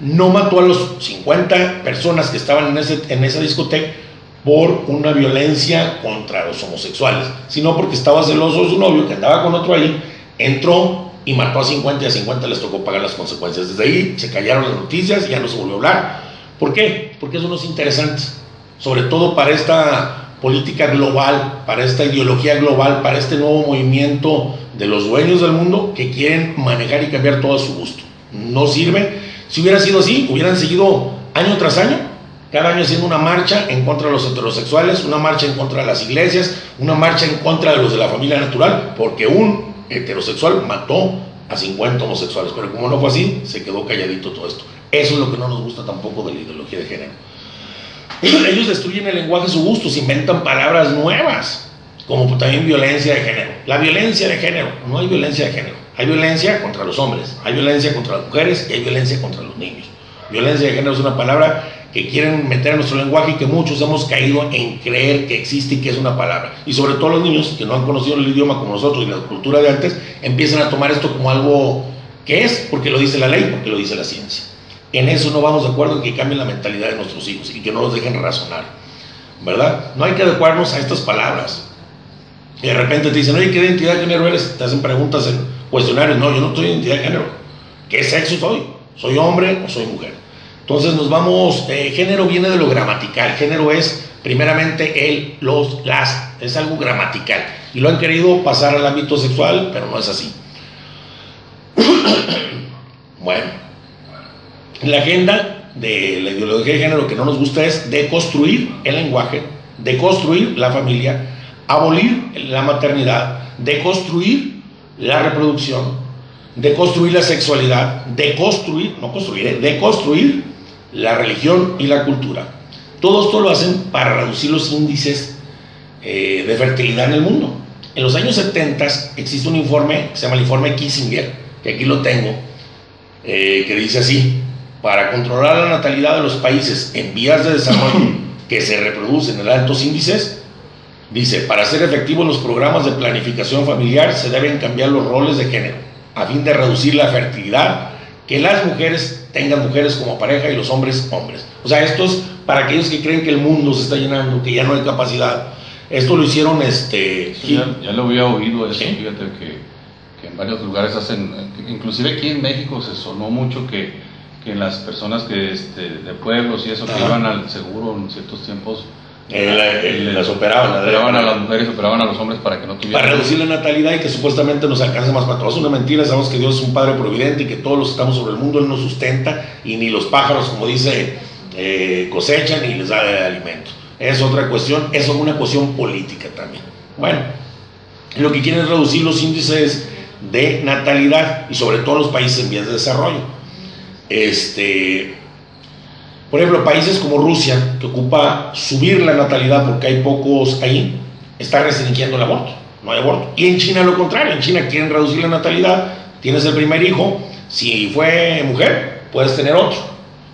no mató a los 50 personas que estaban en, ese, en esa discoteca por una violencia contra los homosexuales, sino porque estaba celoso de su novio que andaba con otro ahí, entró y mató a 50 y a 50 les tocó pagar las consecuencias. Desde ahí se callaron las noticias y ya no se volvió a hablar. ¿Por qué? Porque eso no es interesante, sobre todo para esta política global, para esta ideología global, para este nuevo movimiento de los dueños del mundo que quieren manejar y cambiar todo a su gusto. No sirve. Si hubiera sido así, hubieran seguido año tras año, cada año haciendo una marcha en contra de los heterosexuales, una marcha en contra de las iglesias, una marcha en contra de los de la familia natural, porque un heterosexual mató a 50 homosexuales. Pero como no fue así, se quedó calladito todo esto. Eso es lo que no nos gusta tampoco de la ideología de género. Ellos destruyen el lenguaje a su gusto, se inventan palabras nuevas, como también violencia de género. La violencia de género, no hay violencia de género. Hay violencia contra los hombres, hay violencia contra las mujeres y hay violencia contra los niños. Violencia de género es una palabra que quieren meter en nuestro lenguaje y que muchos hemos caído en creer que existe y que es una palabra. Y sobre todo los niños que no han conocido el idioma como nosotros y la cultura de antes, empiezan a tomar esto como algo que es, porque lo dice la ley, porque lo dice la ciencia. En eso no vamos de acuerdo en que cambien la mentalidad de nuestros hijos y que no los dejen razonar. ¿Verdad? No hay que adecuarnos a estas palabras. Y de repente te dicen, oye, ¿qué identidad de género eres? Te hacen preguntas en cuestionarios. No, yo no soy identidad de género. ¿Qué sexo soy? ¿Soy hombre o soy mujer? Entonces nos vamos, eh, género viene de lo gramatical. Género es primeramente el, los, las, es algo gramatical. Y lo han querido pasar al ámbito sexual, pero no es así. bueno. La agenda de la ideología de género que no nos gusta es deconstruir el lenguaje, deconstruir la familia, abolir la maternidad, deconstruir la reproducción, deconstruir la sexualidad, deconstruir, no construir, eh, deconstruir la religión y la cultura. Todo esto lo hacen para reducir los índices eh, de fertilidad en el mundo. En los años 70 existe un informe que se llama el informe Kissinger, que aquí lo tengo, eh, que dice así, para controlar la natalidad de los países en vías de desarrollo que se reproducen en altos índices, dice, para ser efectivos los programas de planificación familiar se deben cambiar los roles de género, a fin de reducir la fertilidad, que las mujeres tengan mujeres como pareja y los hombres hombres. O sea, esto es para aquellos que creen que el mundo se está llenando, que ya no hay capacidad. Esto lo hicieron, este... ya, lo había oído eso, fíjate que, que en varios lugares hacen, inclusive aquí en México se sonó mucho que que las personas que este, de pueblos y eso que iban al seguro en ciertos tiempos las operaban, operaban a las mujeres, operaban a los hombres para que no tuvieran. Para reducir la natalidad y que supuestamente nos alcance más para todos. Es una mentira, sabemos que Dios es un Padre providente y que todos los que estamos sobre el mundo Él nos sustenta y ni los pájaros, como dice, eh, cosechan y les da alimento. Es otra cuestión, es una cuestión política también. Bueno, lo que quieren es reducir los índices de natalidad y sobre todo los países en vías de desarrollo. Este, por ejemplo, países como Rusia, que ocupa subir la natalidad porque hay pocos ahí, está restringiendo el aborto. No hay aborto. Y en China lo contrario, en China quieren reducir la natalidad, tienes el primer hijo, si fue mujer, puedes tener otro.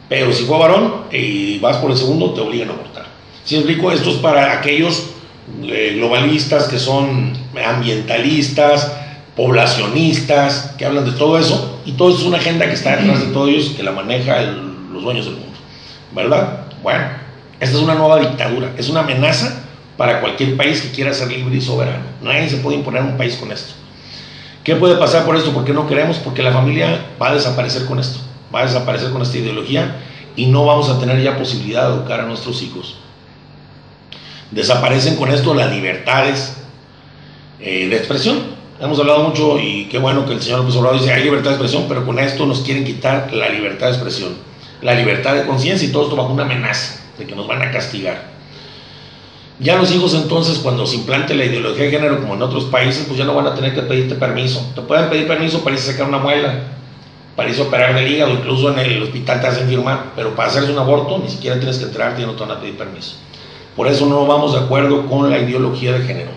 Pero si fue varón y vas por el segundo, te obligan a abortar. Si explico, esto es para aquellos eh, globalistas que son ambientalistas, poblacionistas, que hablan de todo eso, y todo eso es una agenda que está detrás de todos ellos, que la maneja los dueños del mundo, ¿verdad? Bueno, esta es una nueva dictadura, es una amenaza para cualquier país que quiera ser libre y soberano. Nadie se puede imponer un país con esto. ¿Qué puede pasar por esto? ¿Por qué no queremos? Porque la familia va a desaparecer con esto, va a desaparecer con esta ideología y no vamos a tener ya posibilidad de educar a nuestros hijos. Desaparecen con esto las libertades eh, de expresión. Hemos hablado mucho y qué bueno que el señor López Obrador dice hay libertad de expresión, pero con esto nos quieren quitar la libertad de expresión, la libertad de conciencia y todo esto bajo una amenaza de que nos van a castigar. Ya los hijos entonces cuando se implante la ideología de género como en otros países, pues ya no van a tener que pedirte permiso. Te pueden pedir permiso para irse a sacar una muela, para irse a operar del hígado, incluso en el hospital te hacen firmar, pero para hacerse un aborto ni siquiera tienes que entrar, ya no te van a pedir permiso. Por eso no vamos de acuerdo con la ideología de género.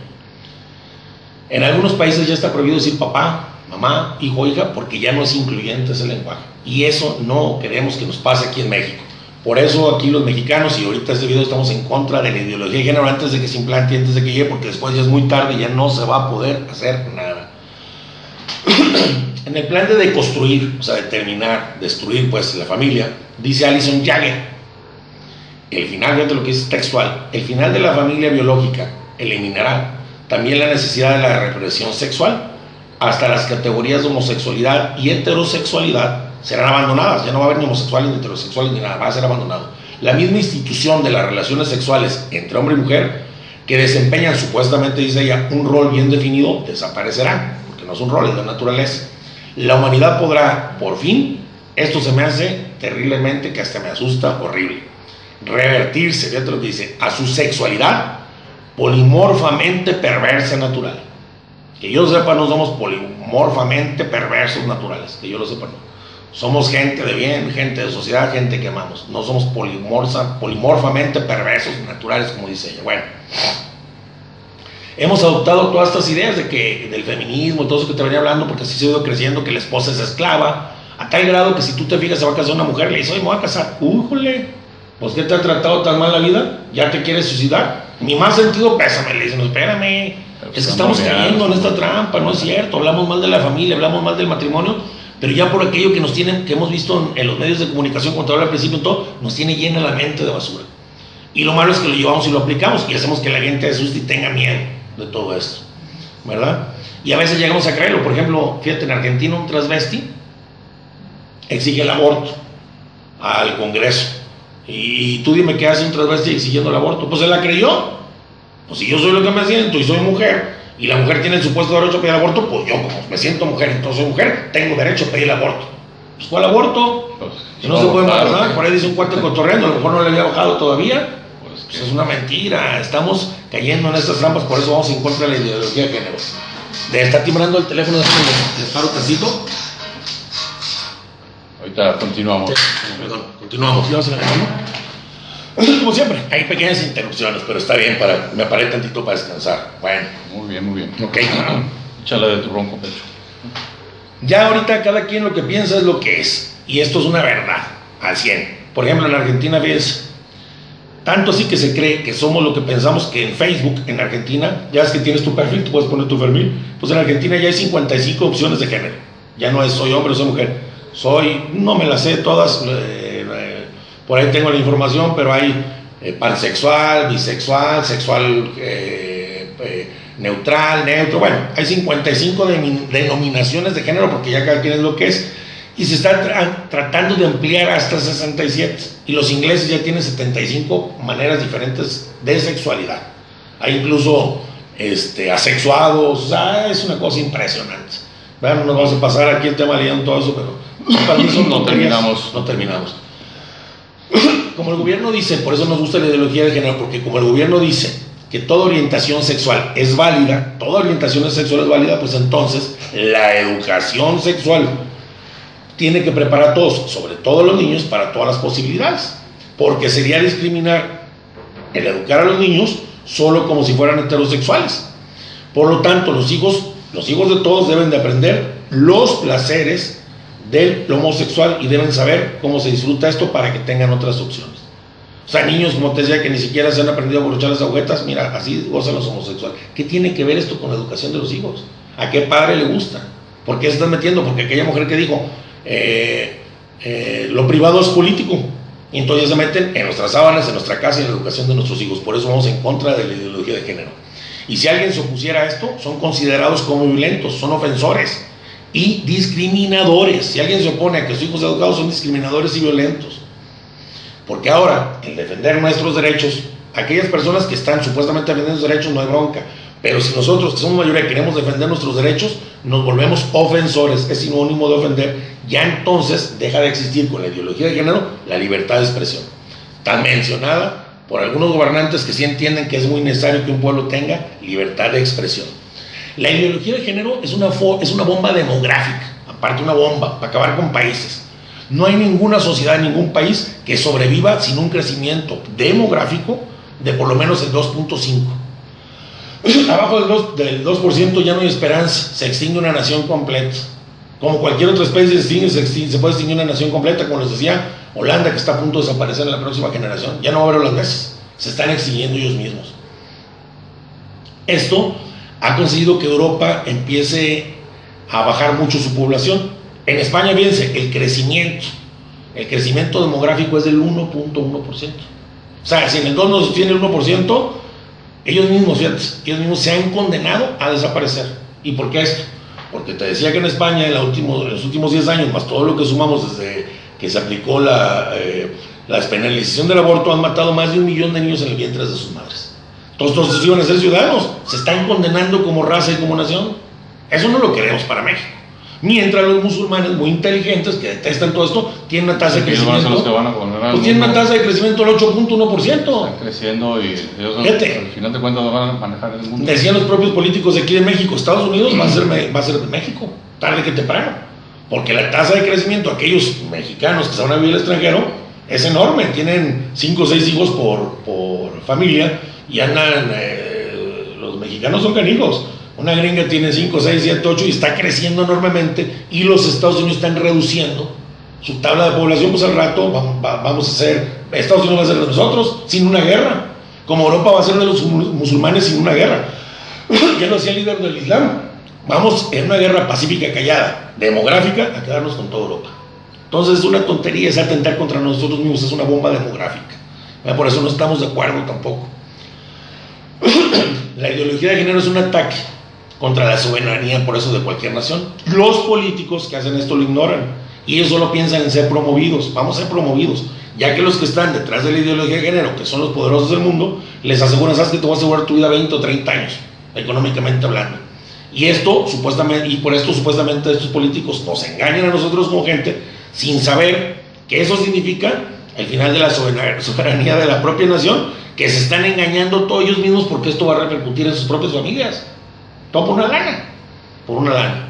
En algunos países ya está prohibido decir papá, mamá, hijo, hija, porque ya no es incluyente ese lenguaje. Y eso no queremos que nos pase aquí en México. Por eso aquí los mexicanos, y ahorita este video estamos en contra de la ideología de género antes de que se implante, antes de que llegue, porque después ya es muy tarde y ya no se va a poder hacer nada. en el plan de deconstruir, o sea, de terminar, destruir pues la familia, dice Alison Jagger, el final, fíjate lo que es textual, el final de la familia biológica eliminará también la necesidad de la represión sexual, hasta las categorías de homosexualidad y heterosexualidad serán abandonadas, ya no va a haber ni homosexuales ni heterosexuales ni nada, va a ser abandonado. La misma institución de las relaciones sexuales entre hombre y mujer, que desempeñan supuestamente, dice ella, un rol bien definido, desaparecerán, porque no es un rol, es de naturaleza. La humanidad podrá, por fin, esto se me hace terriblemente, que hasta me asusta, horrible, revertirse, lo que dice, a su sexualidad polimorfamente perversa natural. Que yo sepa, no somos polimorfamente perversos naturales, que yo lo sepa, no. Somos gente de bien, gente de sociedad, gente que amamos. No somos polimorfa, polimorfamente perversos naturales, como dice ella. Bueno, hemos adoptado todas estas ideas de que del feminismo y todo eso que te venía hablando, porque así se ha ido creciendo que la esposa es esclava, a tal grado que si tú te fijas se va a casar una mujer, le dice, oye, me voy a casar. Újole, pues ¿qué te ha tratado tan mal la vida? ¿Ya te quieres suicidar? Mi más sentido, pésame, le dicen, espérame, es que estamos cayendo en esta trampa, no es cierto, hablamos mal de la familia, hablamos mal del matrimonio pero ya por aquello que nos tienen, que hemos visto en, los medios de comunicación, cuando al principio todo, nos tiene llena la mente de basura. Y lo malo es que lo llevamos y lo aplicamos y hacemos que la gente asuste y tenga miedo de todo esto, ¿verdad? Y a veces llegamos a creerlo. Por ejemplo, fíjate, en Argentina un transvesti exige el aborto al Congreso. Y, tú dime qué hace un transvesti exigiendo el aborto. Pues se la creyó. Pues si yo soy lo que me siento y soy mujer, y la mujer tiene el supuesto derecho a pedir aborto, pues yo como me siento mujer, entonces soy mujer, tengo derecho a pedir el aborto. Pues ¿cuál aborto? Pues, si no, se puede embarazar, por ahí dice un cuarto cotorreando, a lo mejor no le había bajado todavía. Pues, pues es una mentira, estamos cayendo en estas trampas, por eso vamos en contra de la ideología de género. De estar timbrando el teléfono, de paro tantito. Ahorita continuamos. Perdón, continuamos. ¿Ya como siempre, hay pequeñas interrupciones, pero está bien, para, me paré tantito para descansar. Bueno. Muy bien, muy bien. Ok. Échale de tu ronco pecho. Ya ahorita cada quien lo que piensa es lo que es. Y esto es una verdad, al 100. Por ejemplo, en Argentina ves, tanto así que se cree que somos lo que pensamos que en Facebook, en Argentina, ya es que tienes tu perfil, tú puedes poner tu perfil, pues en Argentina ya hay 55 opciones de género. Ya no es soy hombre o soy mujer. Soy, no me las sé todas. Eh, por ahí tengo la información, pero hay eh, pansexual, bisexual, sexual eh, eh, neutral, neutro. Bueno, hay 55 denominaciones de género porque ya cada quien es lo que es. Y se está tratando de ampliar hasta 67. Y los ingleses ya tienen 75 maneras diferentes de sexualidad. Hay incluso este, asexuados. es una cosa impresionante. Bueno, no nos vamos a pasar aquí el tema leyendo todo eso, pero para mí no terminamos. No terminamos como el gobierno dice, por eso nos gusta la ideología de género, porque como el gobierno dice que toda orientación sexual es válida, toda orientación sexual es válida, pues entonces la educación sexual tiene que preparar a todos, sobre todo a los niños, para todas las posibilidades, porque sería discriminar el educar a los niños solo como si fueran heterosexuales. Por lo tanto, los hijos, los hijos de todos deben de aprender los placeres del homosexual y deben saber cómo se disfruta esto para que tengan otras opciones. O sea, niños, como te decía, que ni siquiera se han aprendido a borrachar las agujetas, mira, así gozan los homosexuales. ¿Qué tiene que ver esto con la educación de los hijos? ¿A qué padre le gusta? ¿Por qué se están metiendo? Porque aquella mujer que dijo, eh, eh, lo privado es político. Y entonces se meten en nuestras sábanas, en nuestra casa y en la educación de nuestros hijos. Por eso vamos en contra de la ideología de género. Y si alguien se opusiera a esto, son considerados como violentos, son ofensores y discriminadores. Si alguien se opone a que sus hijos educados son discriminadores y violentos. Porque ahora, en defender nuestros derechos, aquellas personas que están supuestamente defendiendo sus derechos no hay bronca. Pero si nosotros, que somos mayoría, queremos defender nuestros derechos, nos volvemos ofensores, es sinónimo de ofender, ya entonces deja de existir con la ideología de género la libertad de expresión. Tan mencionada por algunos gobernantes que sí entienden que es muy necesario que un pueblo tenga libertad de expresión. La ideología de género es una, es una bomba demográfica, aparte una bomba, para acabar con países. No hay ninguna sociedad, ningún país que sobreviva sin un crecimiento demográfico de por lo menos el 2.5. Abajo del 2%, del 2 ya no hay esperanza, se extingue una nación completa. Como cualquier otra especie se, extingue, se, puede extinguir una nación completa, como les decía, Holanda que está a punto de desaparecer en la próxima generación. Ya no va a haber holandeses, se están extinguiendo ellos mismos. Esto ha conseguido que Europa empiece a bajar mucho su población. En España, fíjense, el crecimiento, el crecimiento demográfico es del 1.1%. O sea, si en el 2 no tiene el 1%, ellos mismos, fíjate, ellos mismos se han condenado a desaparecer. ¿Y por qué esto? Porque te decía que en España en, los últimos 10 años, más todo lo que sumamos desde que se aplicó la, eh, la despenalización del aborto, han matado más de un millón de niños en el vientre de sus madres. Todos estos iban a ser ciudadanos, se están condenando como raza y como nación. Eso no lo queremos para México. Mientras los musulmanes muy inteligentes que detestan todo esto tienen una tasa de crecimiento. pues tienen una tasa de crecimiento del 8.1%. Están creciendo y ellos al final de cuentas van a manejar el mundo. Decían los propios políticos de aquí de México, Estados Unidos va a ser, va a ser de México, tarde que temprano. Porque la tasa de crecimiento, aquellos mexicanos que se van a vivir al extranjero, es enorme. Tienen 5 o 6 hijos por, por familia y andan, eh, los mexicanos son canijos. Una gringa tiene 5, 6, 7, 8 y está creciendo enormemente y los Estados Unidos están reduciendo su tabla de población, pues al rato vamos a ser, Estados Unidos va a ser de nosotros sin una guerra, como Europa va a ser de los musulmanes sin una guerra. ya lo hacía el líder del Islam. Vamos en una guerra pacífica callada, demográfica, a quedarnos con toda Europa. Entonces es una tontería, es atentar contra nosotros mismos, es una bomba demográfica. Por eso no estamos de acuerdo tampoco. la ideología de género es un ataque contra la soberanía, por eso, de cualquier nación. Los políticos que hacen esto lo ignoran y ellos solo piensan en ser promovidos. Vamos a ser promovidos, ya que los que están detrás de la ideología de género, que son los poderosos del mundo, les aseguran, sabes que te vas a asegurar tu vida 20 o 30 años, económicamente hablando. Y esto, supuestamente, y por esto supuestamente estos políticos nos engañan a nosotros como gente sin saber que eso significa el final de la soberanía de la propia nación, que se están engañando todos ellos mismos porque esto va a repercutir en sus propias familias. Todo por una lana, por una lana.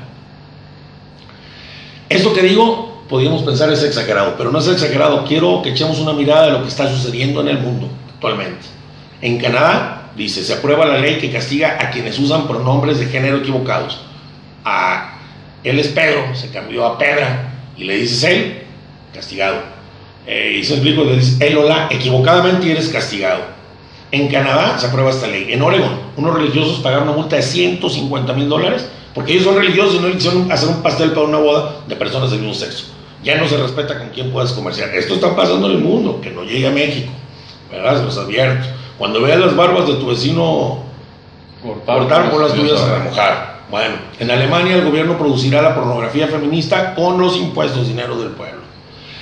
Esto que digo, podríamos pensar es exagerado, pero no es exagerado. Quiero que echemos una mirada de lo que está sucediendo en el mundo actualmente. En Canadá, dice, se aprueba la ley que castiga a quienes usan pronombres de género equivocados. A él es Pedro, se cambió a Pedra, y le dices él, castigado. Eh, y se explico, le dices él o la, equivocadamente eres castigado. En Canadá se aprueba esta ley. En Oregon, unos religiosos pagaron una multa de 150 mil dólares porque ellos son religiosos y no quisieron hacer un pastel para una boda de personas del mismo sexo. Ya no se respeta con quién puedes comerciar. Esto está pasando en el mundo, que no llegue a México. ¿Verdad? Se los advierto. Cuando veas las barbas de tu vecino cortar, por las tuyas a remojar. Bueno, en Alemania el gobierno producirá la pornografía feminista con los impuestos, dinero del pueblo.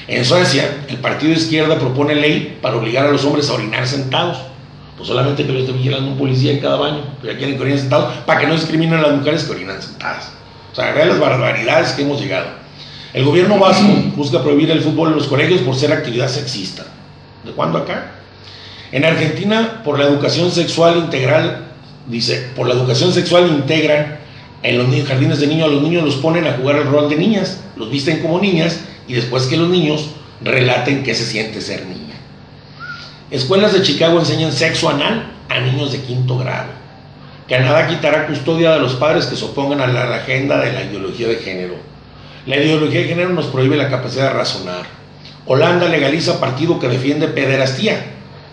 En Suecia, el partido de izquierda propone ley para obligar a los hombres a orinar sentados. Pues solamente que lo esté vigilando un policía en cada baño, que ya quieren que orinen sentados, para que no discriminen a las mujeres que orinan sentadas. O sea, vean las barbaridades que hemos llegado. El gobierno vasco busca prohibir el fútbol en los colegios por ser actividad sexista. ¿De cuándo acá? En Argentina, por la educación sexual integral, dice, por la educación sexual integran en los jardines de niños, a los niños los ponen a jugar el rol de niñas, los visten como niñas y después que los niños relaten qué se siente ser niña. Escuelas de Chicago enseñan sexo anal a niños de quinto grado. Canadá quitará custodia de los padres que se opongan a la agenda de la ideología de género. La ideología de género nos prohíbe la capacidad de razonar. Holanda legaliza partido que defiende pederastía.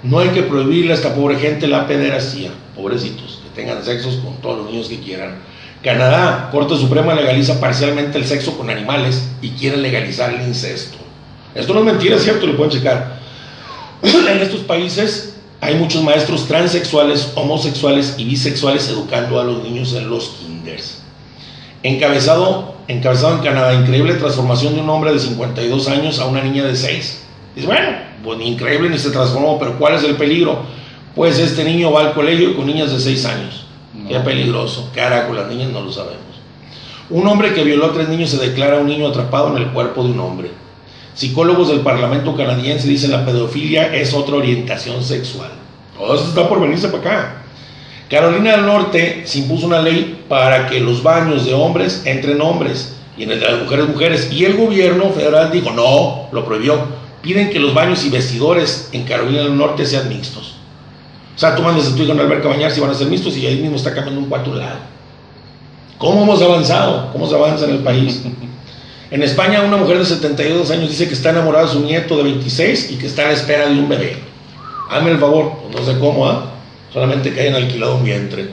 No hay que prohibirle a esta pobre gente la pederastía. Pobrecitos, que tengan sexos con todos los niños que quieran. Canadá, Corte Suprema legaliza parcialmente el sexo con animales y quiere legalizar el incesto. Esto no es mentira, es cierto, lo pueden checar. En estos países hay muchos maestros transexuales, homosexuales y bisexuales educando a los niños en los kinders. Encabezado, encabezado en Canadá, increíble transformación de un hombre de 52 años a una niña de 6. Dice, bueno, pues increíble ni se transformó, pero ¿cuál es el peligro? Pues este niño va al colegio con niñas de 6 años. Qué peligroso. Carajo, las niñas no lo sabemos. Un hombre que violó a tres niños se declara un niño atrapado en el cuerpo de un hombre. Psicólogos del Parlamento canadiense dicen la pedofilia es otra orientación sexual. Todo esto está por venirse para acá. Carolina del Norte se impuso una ley para que los baños de hombres entren hombres y en el de las mujeres mujeres. Y el gobierno federal dijo, no, lo prohibió. Piden que los baños y vestidores en Carolina del Norte sean mixtos. O sea, tú mandas a tu hijo en alberca a y van a ser mixtos y ahí mismo está cambiando un cuarto lado. ¿Cómo hemos avanzado? ¿Cómo se avanza en el país? En España, una mujer de 72 años dice que está enamorada de su nieto de 26 y que está a la espera de un bebé. Hazme el favor, no sé cómo, ¿ah? solamente que hayan alquilado un vientre.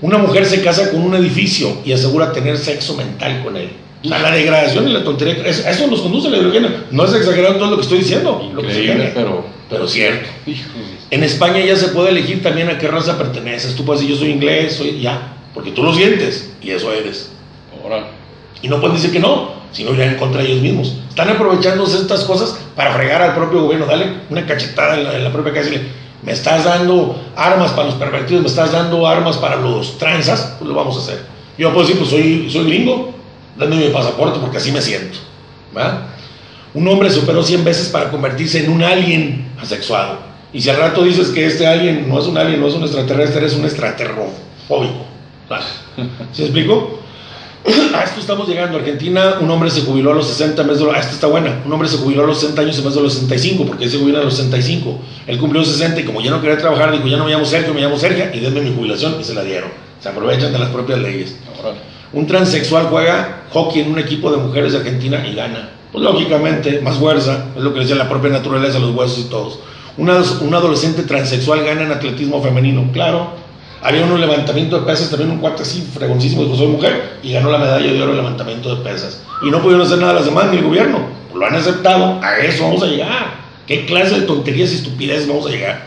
Una mujer se casa con un edificio y asegura tener sexo mental con él. O sea, la degradación y la tontería, eso, nos conduce a la ideología. No es exagerado todo lo que estoy diciendo. Increíble, pero, pero cierto. En España ya se puede elegir también a qué raza perteneces. Tú puedes decir, yo soy inglés, soy ya, porque tú lo sientes y eso eres. Ahora. Y no pueden decir que no, si no en contra ellos mismos. Están aprovechándose estas cosas para fregar al propio gobierno. Dale una cachetada en la, propia casa y le, me estás dando armas para los pervertidos, me estás dando armas para los transas, pues lo vamos a hacer. Yo puedo decir, pues soy, soy gringo, dame mi pasaporte porque así me siento. Un hombre se operó 100 veces para convertirse en un alien asexuado. Y si al rato dices que este alien no es un alien, no es un extraterrestre, es un extraterrofóbico. ¿Se explico? A esto estamos llegando. Argentina, un hombre se jubiló a los 60 meses de los... Ah, esta está buena. Un hombre se jubiló a los 60 años en vez de los 65, porque él se jubiló a los 65. Él cumplió 60 y como ya no quería trabajar, dijo, ya no me llamo Sergio, me llamo Sergio, y denme mi jubilación, y se la dieron. Se aprovechan de las propias leyes. Un transexual juega hockey en un equipo de mujeres de Argentina y gana. Pues lógicamente, más fuerza, es lo que decía la propia naturaleza, los huesos y todos. Un adolescente transexual gana en atletismo femenino, claro. Había un levantamiento de pesas, también un cuate así, fregoncísimo, dijo, soy mujer, y ganó la medalla de oro en levantamiento de pesas. Y no pudieron hacer nada las demás, ni el gobierno. Pues lo han aceptado, a eso vamos a llegar. ¿Qué clase de tonterías y estupideces vamos a llegar?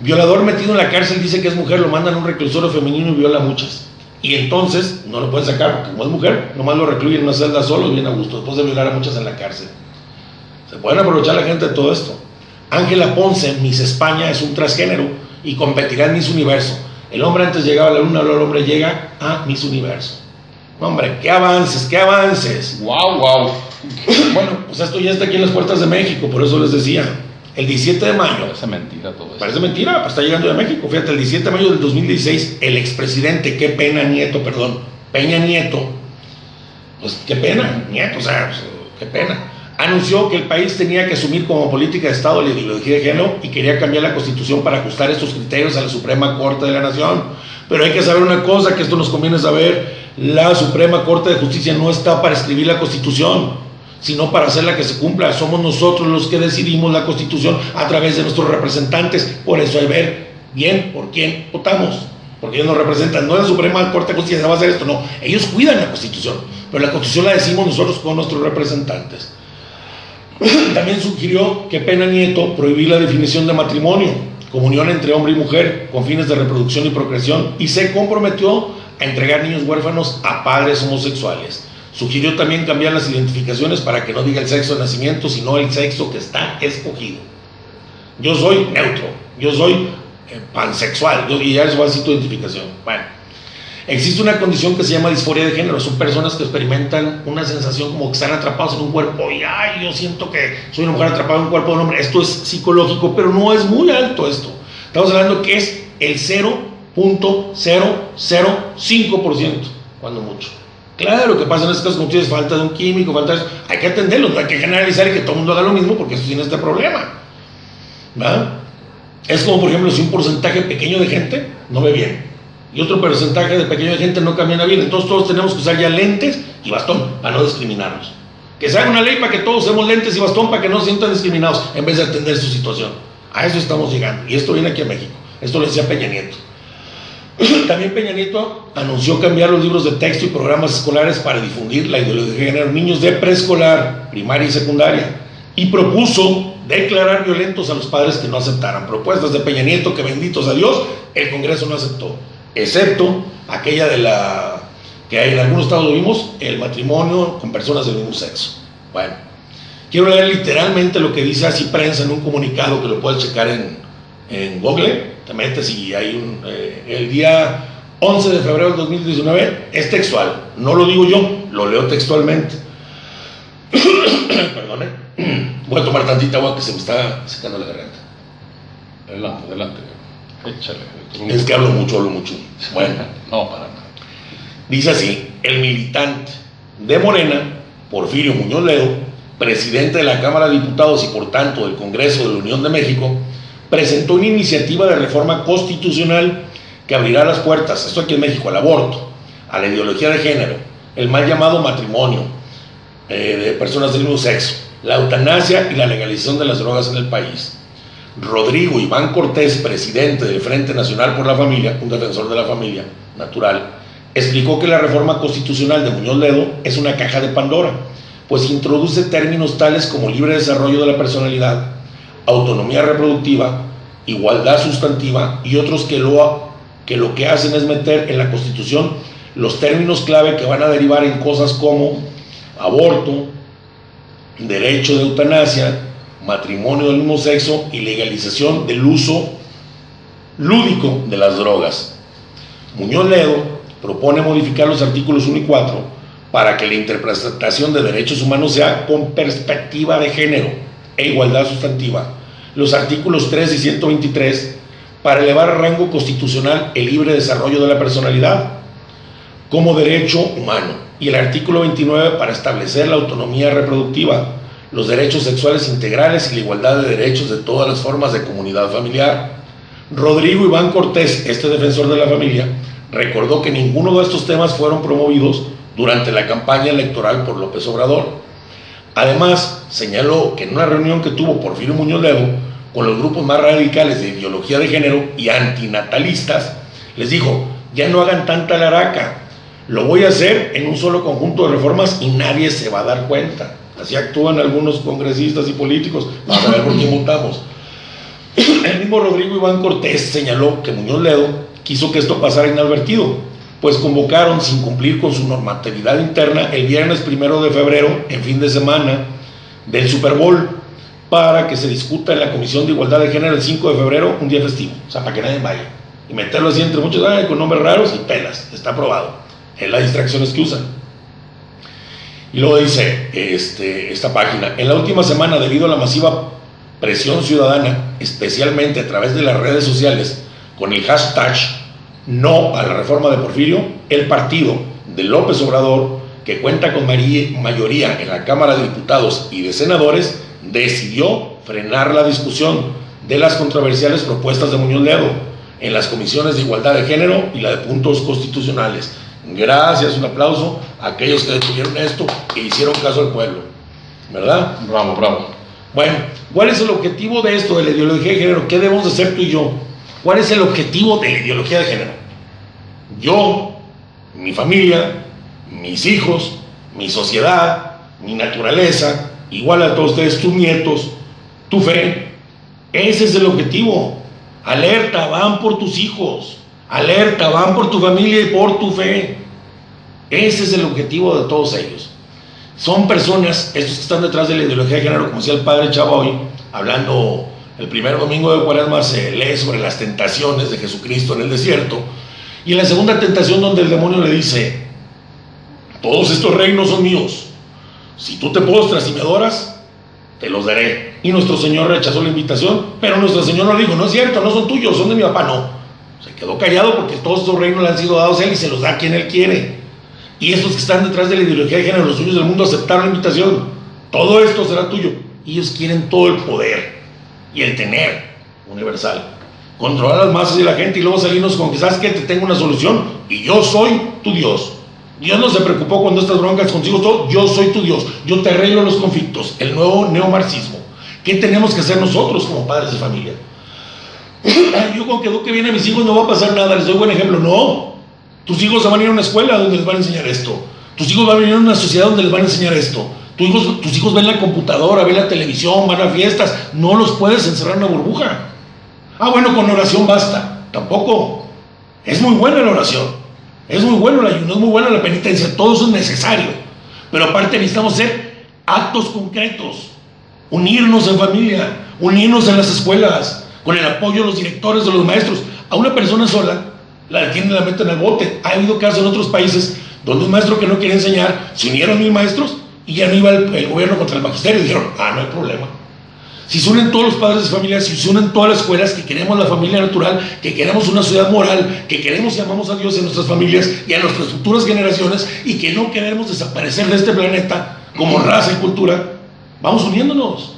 Violador metido en la cárcel dice que es mujer, lo mandan a un reclusorio femenino y viola muchas. Y entonces no lo pueden sacar porque como es mujer, nomás lo recluyen en una celda solo y bien a gusto, después de violar a muchas en la cárcel. Se pueden aprovechar la gente de todo esto. Ángela Ponce, Miss España, es un transgénero y competirá en Miss Universo. El hombre antes llegaba a la luna, ahora el hombre llega a Miss Universo. Hombre, qué avances, qué avances. Wow, wow. bueno, pues esto ya está aquí en las puertas de México, por eso les decía. El 17 de mayo. Parece mentira todo eso. Parece mentira, pues está llegando de México. Fíjate, el 17 de mayo del 2016, el expresidente, qué pena Nieto, perdón, Peña Nieto, pues qué pena, Nieto, o sea, pues, qué pena, anunció que el país tenía que asumir como política de Estado la ideología de género y quería cambiar la constitución para ajustar estos criterios a la Suprema Corte de la Nación. Pero hay que saber una cosa, que esto nos conviene saber, la Suprema Corte de Justicia no está para escribir la constitución sino para hacerla que se cumpla. Somos nosotros los que decidimos la constitución a través de nuestros representantes. Por eso hay ver bien por quién votamos. Porque ellos nos representan, no la Suprema Corte de Justicia va a hacer esto, no. Ellos cuidan la constitución, pero la constitución la decimos nosotros con nuestros representantes. También sugirió que Pena Nieto prohibir la definición de matrimonio, comunión entre hombre y mujer con fines de reproducción y procreación, y se comprometió a entregar niños huérfanos a padres homosexuales. Sugirió también cambiar las identificaciones para que no diga el sexo de nacimiento, sino el sexo que está escogido. Yo soy neutro, yo soy eh, pansexual, y ya les voy tu identificación. Bueno, existe una condición que se llama disforia de género. Son personas que experimentan una sensación como que están atrapados en un cuerpo y, ay, yo siento que soy una mujer atrapada en un cuerpo de un hombre. Esto es psicológico, pero no es muy alto esto. Estamos hablando que es el 0.005%, cuando mucho. Claro, lo que pasa en estos casos, como tienes falta de un químico, falta de eso, hay que atenderlo, no hay que generalizar y que todo el mundo haga lo mismo porque eso tiene este problema. ¿Va? Es como, por ejemplo, si un porcentaje pequeño de gente no ve bien y otro porcentaje de pequeño gente no camina bien, entonces todos tenemos que usar ya lentes y bastón para no discriminarnos. Que se haga una ley para que todos usemos lentes y bastón para que no se sientan discriminados en vez de atender su situación. A eso estamos llegando. Y esto viene aquí a México. Esto lo decía Peña Nieto. También Peña Nieto anunció cambiar los libros de texto y programas escolares para difundir la ideología de género niños de preescolar, primaria y secundaria. Y propuso declarar violentos a los padres que no aceptaran propuestas de Peña Nieto que benditos a Dios el Congreso no aceptó, excepto aquella de la que en algunos estados vimos, el matrimonio con personas del mismo sexo. Bueno, quiero leer literalmente lo que dice así prensa en un comunicado que lo puedes checar en, en Google te metes y hay un, eh, el día 11 de febrero del 2019 es textual, no lo digo yo, lo leo textualmente. Perdone, voy a tomar tantita agua que se me está secando la garganta. Adelante, adelante, échale. Es que hablo mucho, hablo mucho. Bueno, no, para nada. Dice así, el militante de Morena, Porfirio Muñoz Ledo, presidente de la Cámara de Diputados y por tanto del Congreso de la Unión de México, presentó una iniciativa de reforma constitucional que abrirá las puertas, esto aquí en México, al aborto, a la ideología de género, el mal llamado matrimonio eh, de personas del mismo sexo, la eutanasia y la legalización de las drogas en el país. Rodrigo Iván Cortés, presidente del Frente Nacional por la Familia, un defensor de la familia natural, explicó que la reforma constitucional de Muñoz Ledo es una caja de Pandora, pues introduce términos tales como libre desarrollo de la personalidad, autonomía reproductiva, igualdad sustantiva y otros que lo, que lo que hacen es meter en la Constitución los términos clave que van a derivar en cosas como aborto, derecho de eutanasia, matrimonio del mismo sexo y legalización del uso lúdico de las drogas. Muñoz Ledo propone modificar los artículos 1 y 4 para que la interpretación de derechos humanos sea con perspectiva de género e igualdad sustantiva. Los artículos 3 y 123 para elevar a rango constitucional el libre desarrollo de la personalidad como derecho humano y el artículo 29 para establecer la autonomía reproductiva, los derechos sexuales integrales y la igualdad de derechos de todas las formas de comunidad familiar. Rodrigo Iván Cortés, este defensor de la familia, recordó que ninguno de estos temas fueron promovidos durante la campaña electoral por López Obrador. Además, señaló que en una reunión que tuvo Porfirio Muñoz Ledo con los grupos más radicales de ideología de género y antinatalistas, les dijo, ya no hagan tanta laraca, lo voy a hacer en un solo conjunto de reformas y nadie se va a dar cuenta. Así actúan algunos congresistas y políticos para ver por quién votamos. El mismo Rodrigo Iván Cortés señaló que Muñoz Ledo quiso que esto pasara inadvertido, pues convocaron sin cumplir con su normatividad interna el viernes primero de febrero, en fin de semana, del Super Bowl, para que se discuta en la Comisión de Igualdad de Género el 5 de febrero, un día festivo, o sea, para que nadie vaya. Y meterlo así entre muchos, con nombres raros y pelas, está aprobado. Es las distracciones que usan. Y luego dice este, esta página, en la última semana, debido a la masiva presión ciudadana, especialmente a través de las redes sociales, con el hashtag no a la reforma de Porfirio, el partido de López Obrador, que cuenta con mayoría en la Cámara de Diputados y de Senadores, decidió frenar la discusión de las controversiales propuestas de Muñoz Ledo en las comisiones de igualdad de género y la de puntos constitucionales. Gracias, un aplauso a aquellos que detuvieron esto e hicieron caso al pueblo. ¿Verdad? Bravo, bravo. Bueno, ¿cuál es el objetivo de esto, de la ideología de género? ¿Qué debemos hacer tú y yo? ¿Cuál es el objetivo de la ideología de género? Yo, mi familia, mis hijos, mi sociedad, mi naturaleza, igual a todos ustedes, tus nietos, tu fe. Ese es el objetivo. Alerta, van por tus hijos. Alerta, van por tu familia y por tu fe. Ese es el objetivo de todos ellos. Son personas, estos que están detrás de la ideología de género, como decía el padre Chava hoy, hablando el primer domingo de Cuaresma se lee sobre las tentaciones de Jesucristo en el desierto. Y en la segunda tentación donde el demonio le dice, todos estos reinos son míos. Si tú te postras y me adoras, te los daré. Y nuestro Señor rechazó la invitación, pero nuestro Señor no dijo, no es cierto, no son tuyos, son de mi papá, no. Se quedó callado porque todos estos reinos le han sido dados a él y se los da quien él quiere. Y estos que están detrás de la ideología de género, los suyos del mundo, aceptaron la invitación. Todo esto será tuyo. Ellos quieren todo el poder y el tener universal. Controlar las masas y la gente y luego salirnos con que sabes que te tengo una solución y yo soy tu Dios. Dios no se preocupó cuando estas broncas consigo todo, yo soy tu Dios, yo te arreglo los conflictos, el nuevo neomarxismo. ¿Qué tenemos que hacer nosotros como padres de familia? Yo con que eduque bien a mis hijos no va a pasar nada, les doy buen ejemplo. No, tus hijos van a ir a una escuela donde les van a enseñar esto. Tus hijos van a venir a una sociedad donde les van a enseñar esto tus hijos ven la computadora, ven la televisión, van a fiestas. No los puedes encerrar en una burbuja. Ah, bueno, con oración basta. Tampoco. Es muy buena la oración. Es muy bueno el ayuno, es muy buena la penitencia. Todo eso es necesario. Pero aparte necesitamos hacer actos concretos. Unirnos en familia. Unirnos en las escuelas. Con el apoyo de los directores, de los maestros. A una persona sola la detienen, la meten al bote. Ha habido casos en otros países donde un maestro que no quiere enseñar, se unieron mil maestros y ya no iba el, gobierno contra el magisterio. Y dijeron, ah, no hay problema. Si se unen todos los padres de familia, si se unen todas las escuelas, que queremos la familia natural, que queremos una sociedad moral, que queremos y amamos a Dios en nuestras familias y a nuestras futuras generaciones y que no queremos desaparecer de este planeta como raza y cultura, vamos uniéndonos.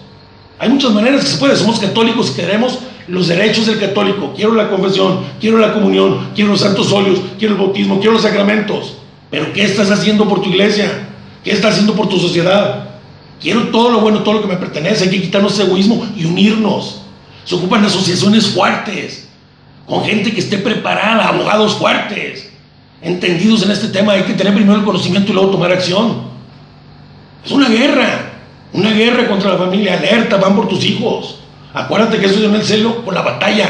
Hay muchas maneras que se puede. Somos católicos y queremos los derechos del católico. Quiero la confesión, quiero la comunión, quiero los santos óleos, quiero el bautismo, quiero los sacramentos. Pero ¿qué estás haciendo por tu iglesia? ¿Qué estás haciendo por tu sociedad? Quiero todo lo bueno, todo lo que me pertenece. Hay que quitarnos ese egoísmo y unirnos. Se ocupan asociaciones fuertes, con gente que esté preparada, abogados fuertes, entendidos en este tema. Hay que tener primero el conocimiento y luego tomar acción. Es una guerra, una guerra contra la familia. Alerta, van por tus hijos. Acuérdate que eso en el celo con la batalla.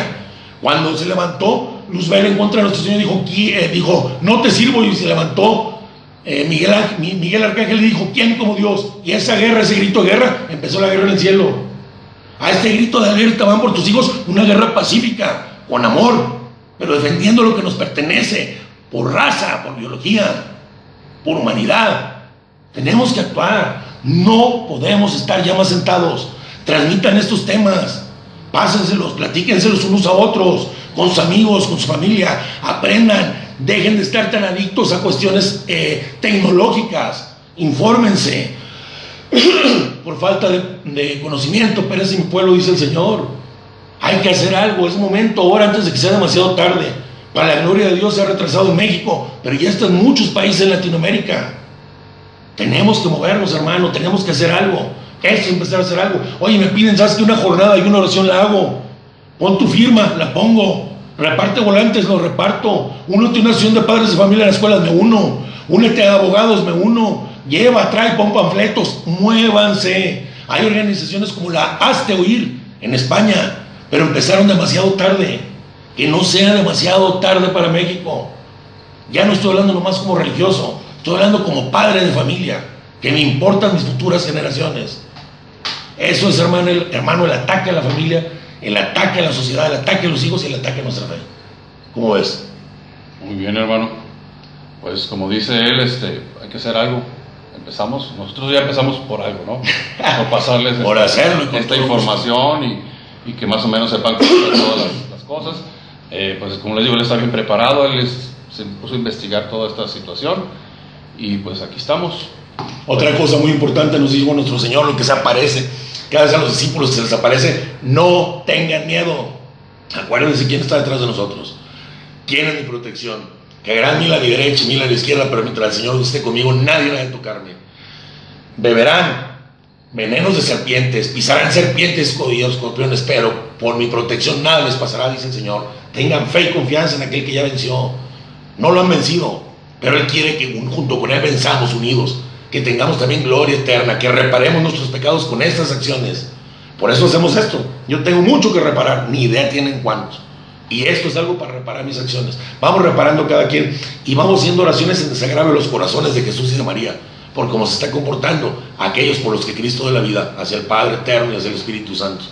Cuando se levantó, Luzbel en contra de nuestro Señor dijo, eh, dijo, no te sirvo y se levantó. Eh, Miguel, Miguel Arcángel le dijo, ¿quién como Dios? Y esa guerra, ese grito de guerra, empezó la guerra en el cielo. A este grito de alerta van por tus hijos, una guerra pacífica, con amor, pero defendiendo lo que nos pertenece, por raza, por biología, por humanidad. Tenemos que actuar. No podemos estar ya más sentados. Transmitan estos temas. Pásenselos, platíquenselos unos a otros, con sus amigos, con su familia. Aprendan. Dejen de estar tan adictos a cuestiones eh, tecnológicas. Infórmense. Por falta de, conocimiento, perece mi pueblo, dice el Señor. Hay que hacer algo. Es momento ahora antes de que sea demasiado tarde. Para la gloria de Dios se ha retrasado en México, pero ya está en muchos países en Latinoamérica. Tenemos que movernos, hermano, tenemos que hacer algo. Es empezar a hacer algo. Oye, me piden, ¿sabes que una jornada y una oración la hago? Pon tu firma, la pongo. Reparte volantes, lo reparto. Únete a una acción de padres de familia en las escuelas, me uno. Únete a abogados, me uno. Lleva, trae, pon panfletos. Muévanse. Hay organizaciones como la Hazte Oír en España, pero empezaron demasiado tarde. Que no sea demasiado tarde para México. Ya no estoy hablando nomás como religioso, estoy hablando como padre de familia, que me importan mis futuras generaciones. Eso es, hermano, el, hermano, el ataque a la familia, el ataque a la sociedad, el ataque a los hijos y el ataque a nuestra fe. ¿Cómo ves? Muy bien, hermano. Pues como dice él, este, hay que hacer algo. Empezamos, nosotros ya empezamos por algo, ¿no? Por pasarles por esta, esta información y, y, que más o menos sepan cómo todas las, las cosas. Eh, pues como les digo, él está bien preparado, él se puso a investigar toda esta situación y pues aquí estamos. Otra cosa muy importante nos dijo nuestro Señor, lo que se aparece, cada vez a los discípulos se les aparece, no tengan miedo. Acuérdense quién está detrás de nosotros. ¿Quién es mi protección? Caerán mil a mi derecha mil a la izquierda, pero mientras el Señor esté conmigo, nadie va a tocarme. Beberán venenos de serpientes, pisarán serpientes, y escorpiones, pero por mi protección nada les pasará, dice el Señor. Tengan fe y confianza en aquel que ya venció. No lo han vencido, pero Él quiere que junto con Él venzamos unidos que tengamos también gloria eterna, que reparemos nuestros pecados con estas acciones. Por eso hacemos esto. Yo tengo mucho que reparar, ni idea tienen cuántos. Y esto es algo para reparar mis acciones. Vamos reparando cada quien y vamos haciendo oraciones en desagravio de los corazones de Jesús y de María, por cómo se está comportando aquellos por los que Cristo de la vida, hacia el Padre eterno y hacia el Espíritu Santo.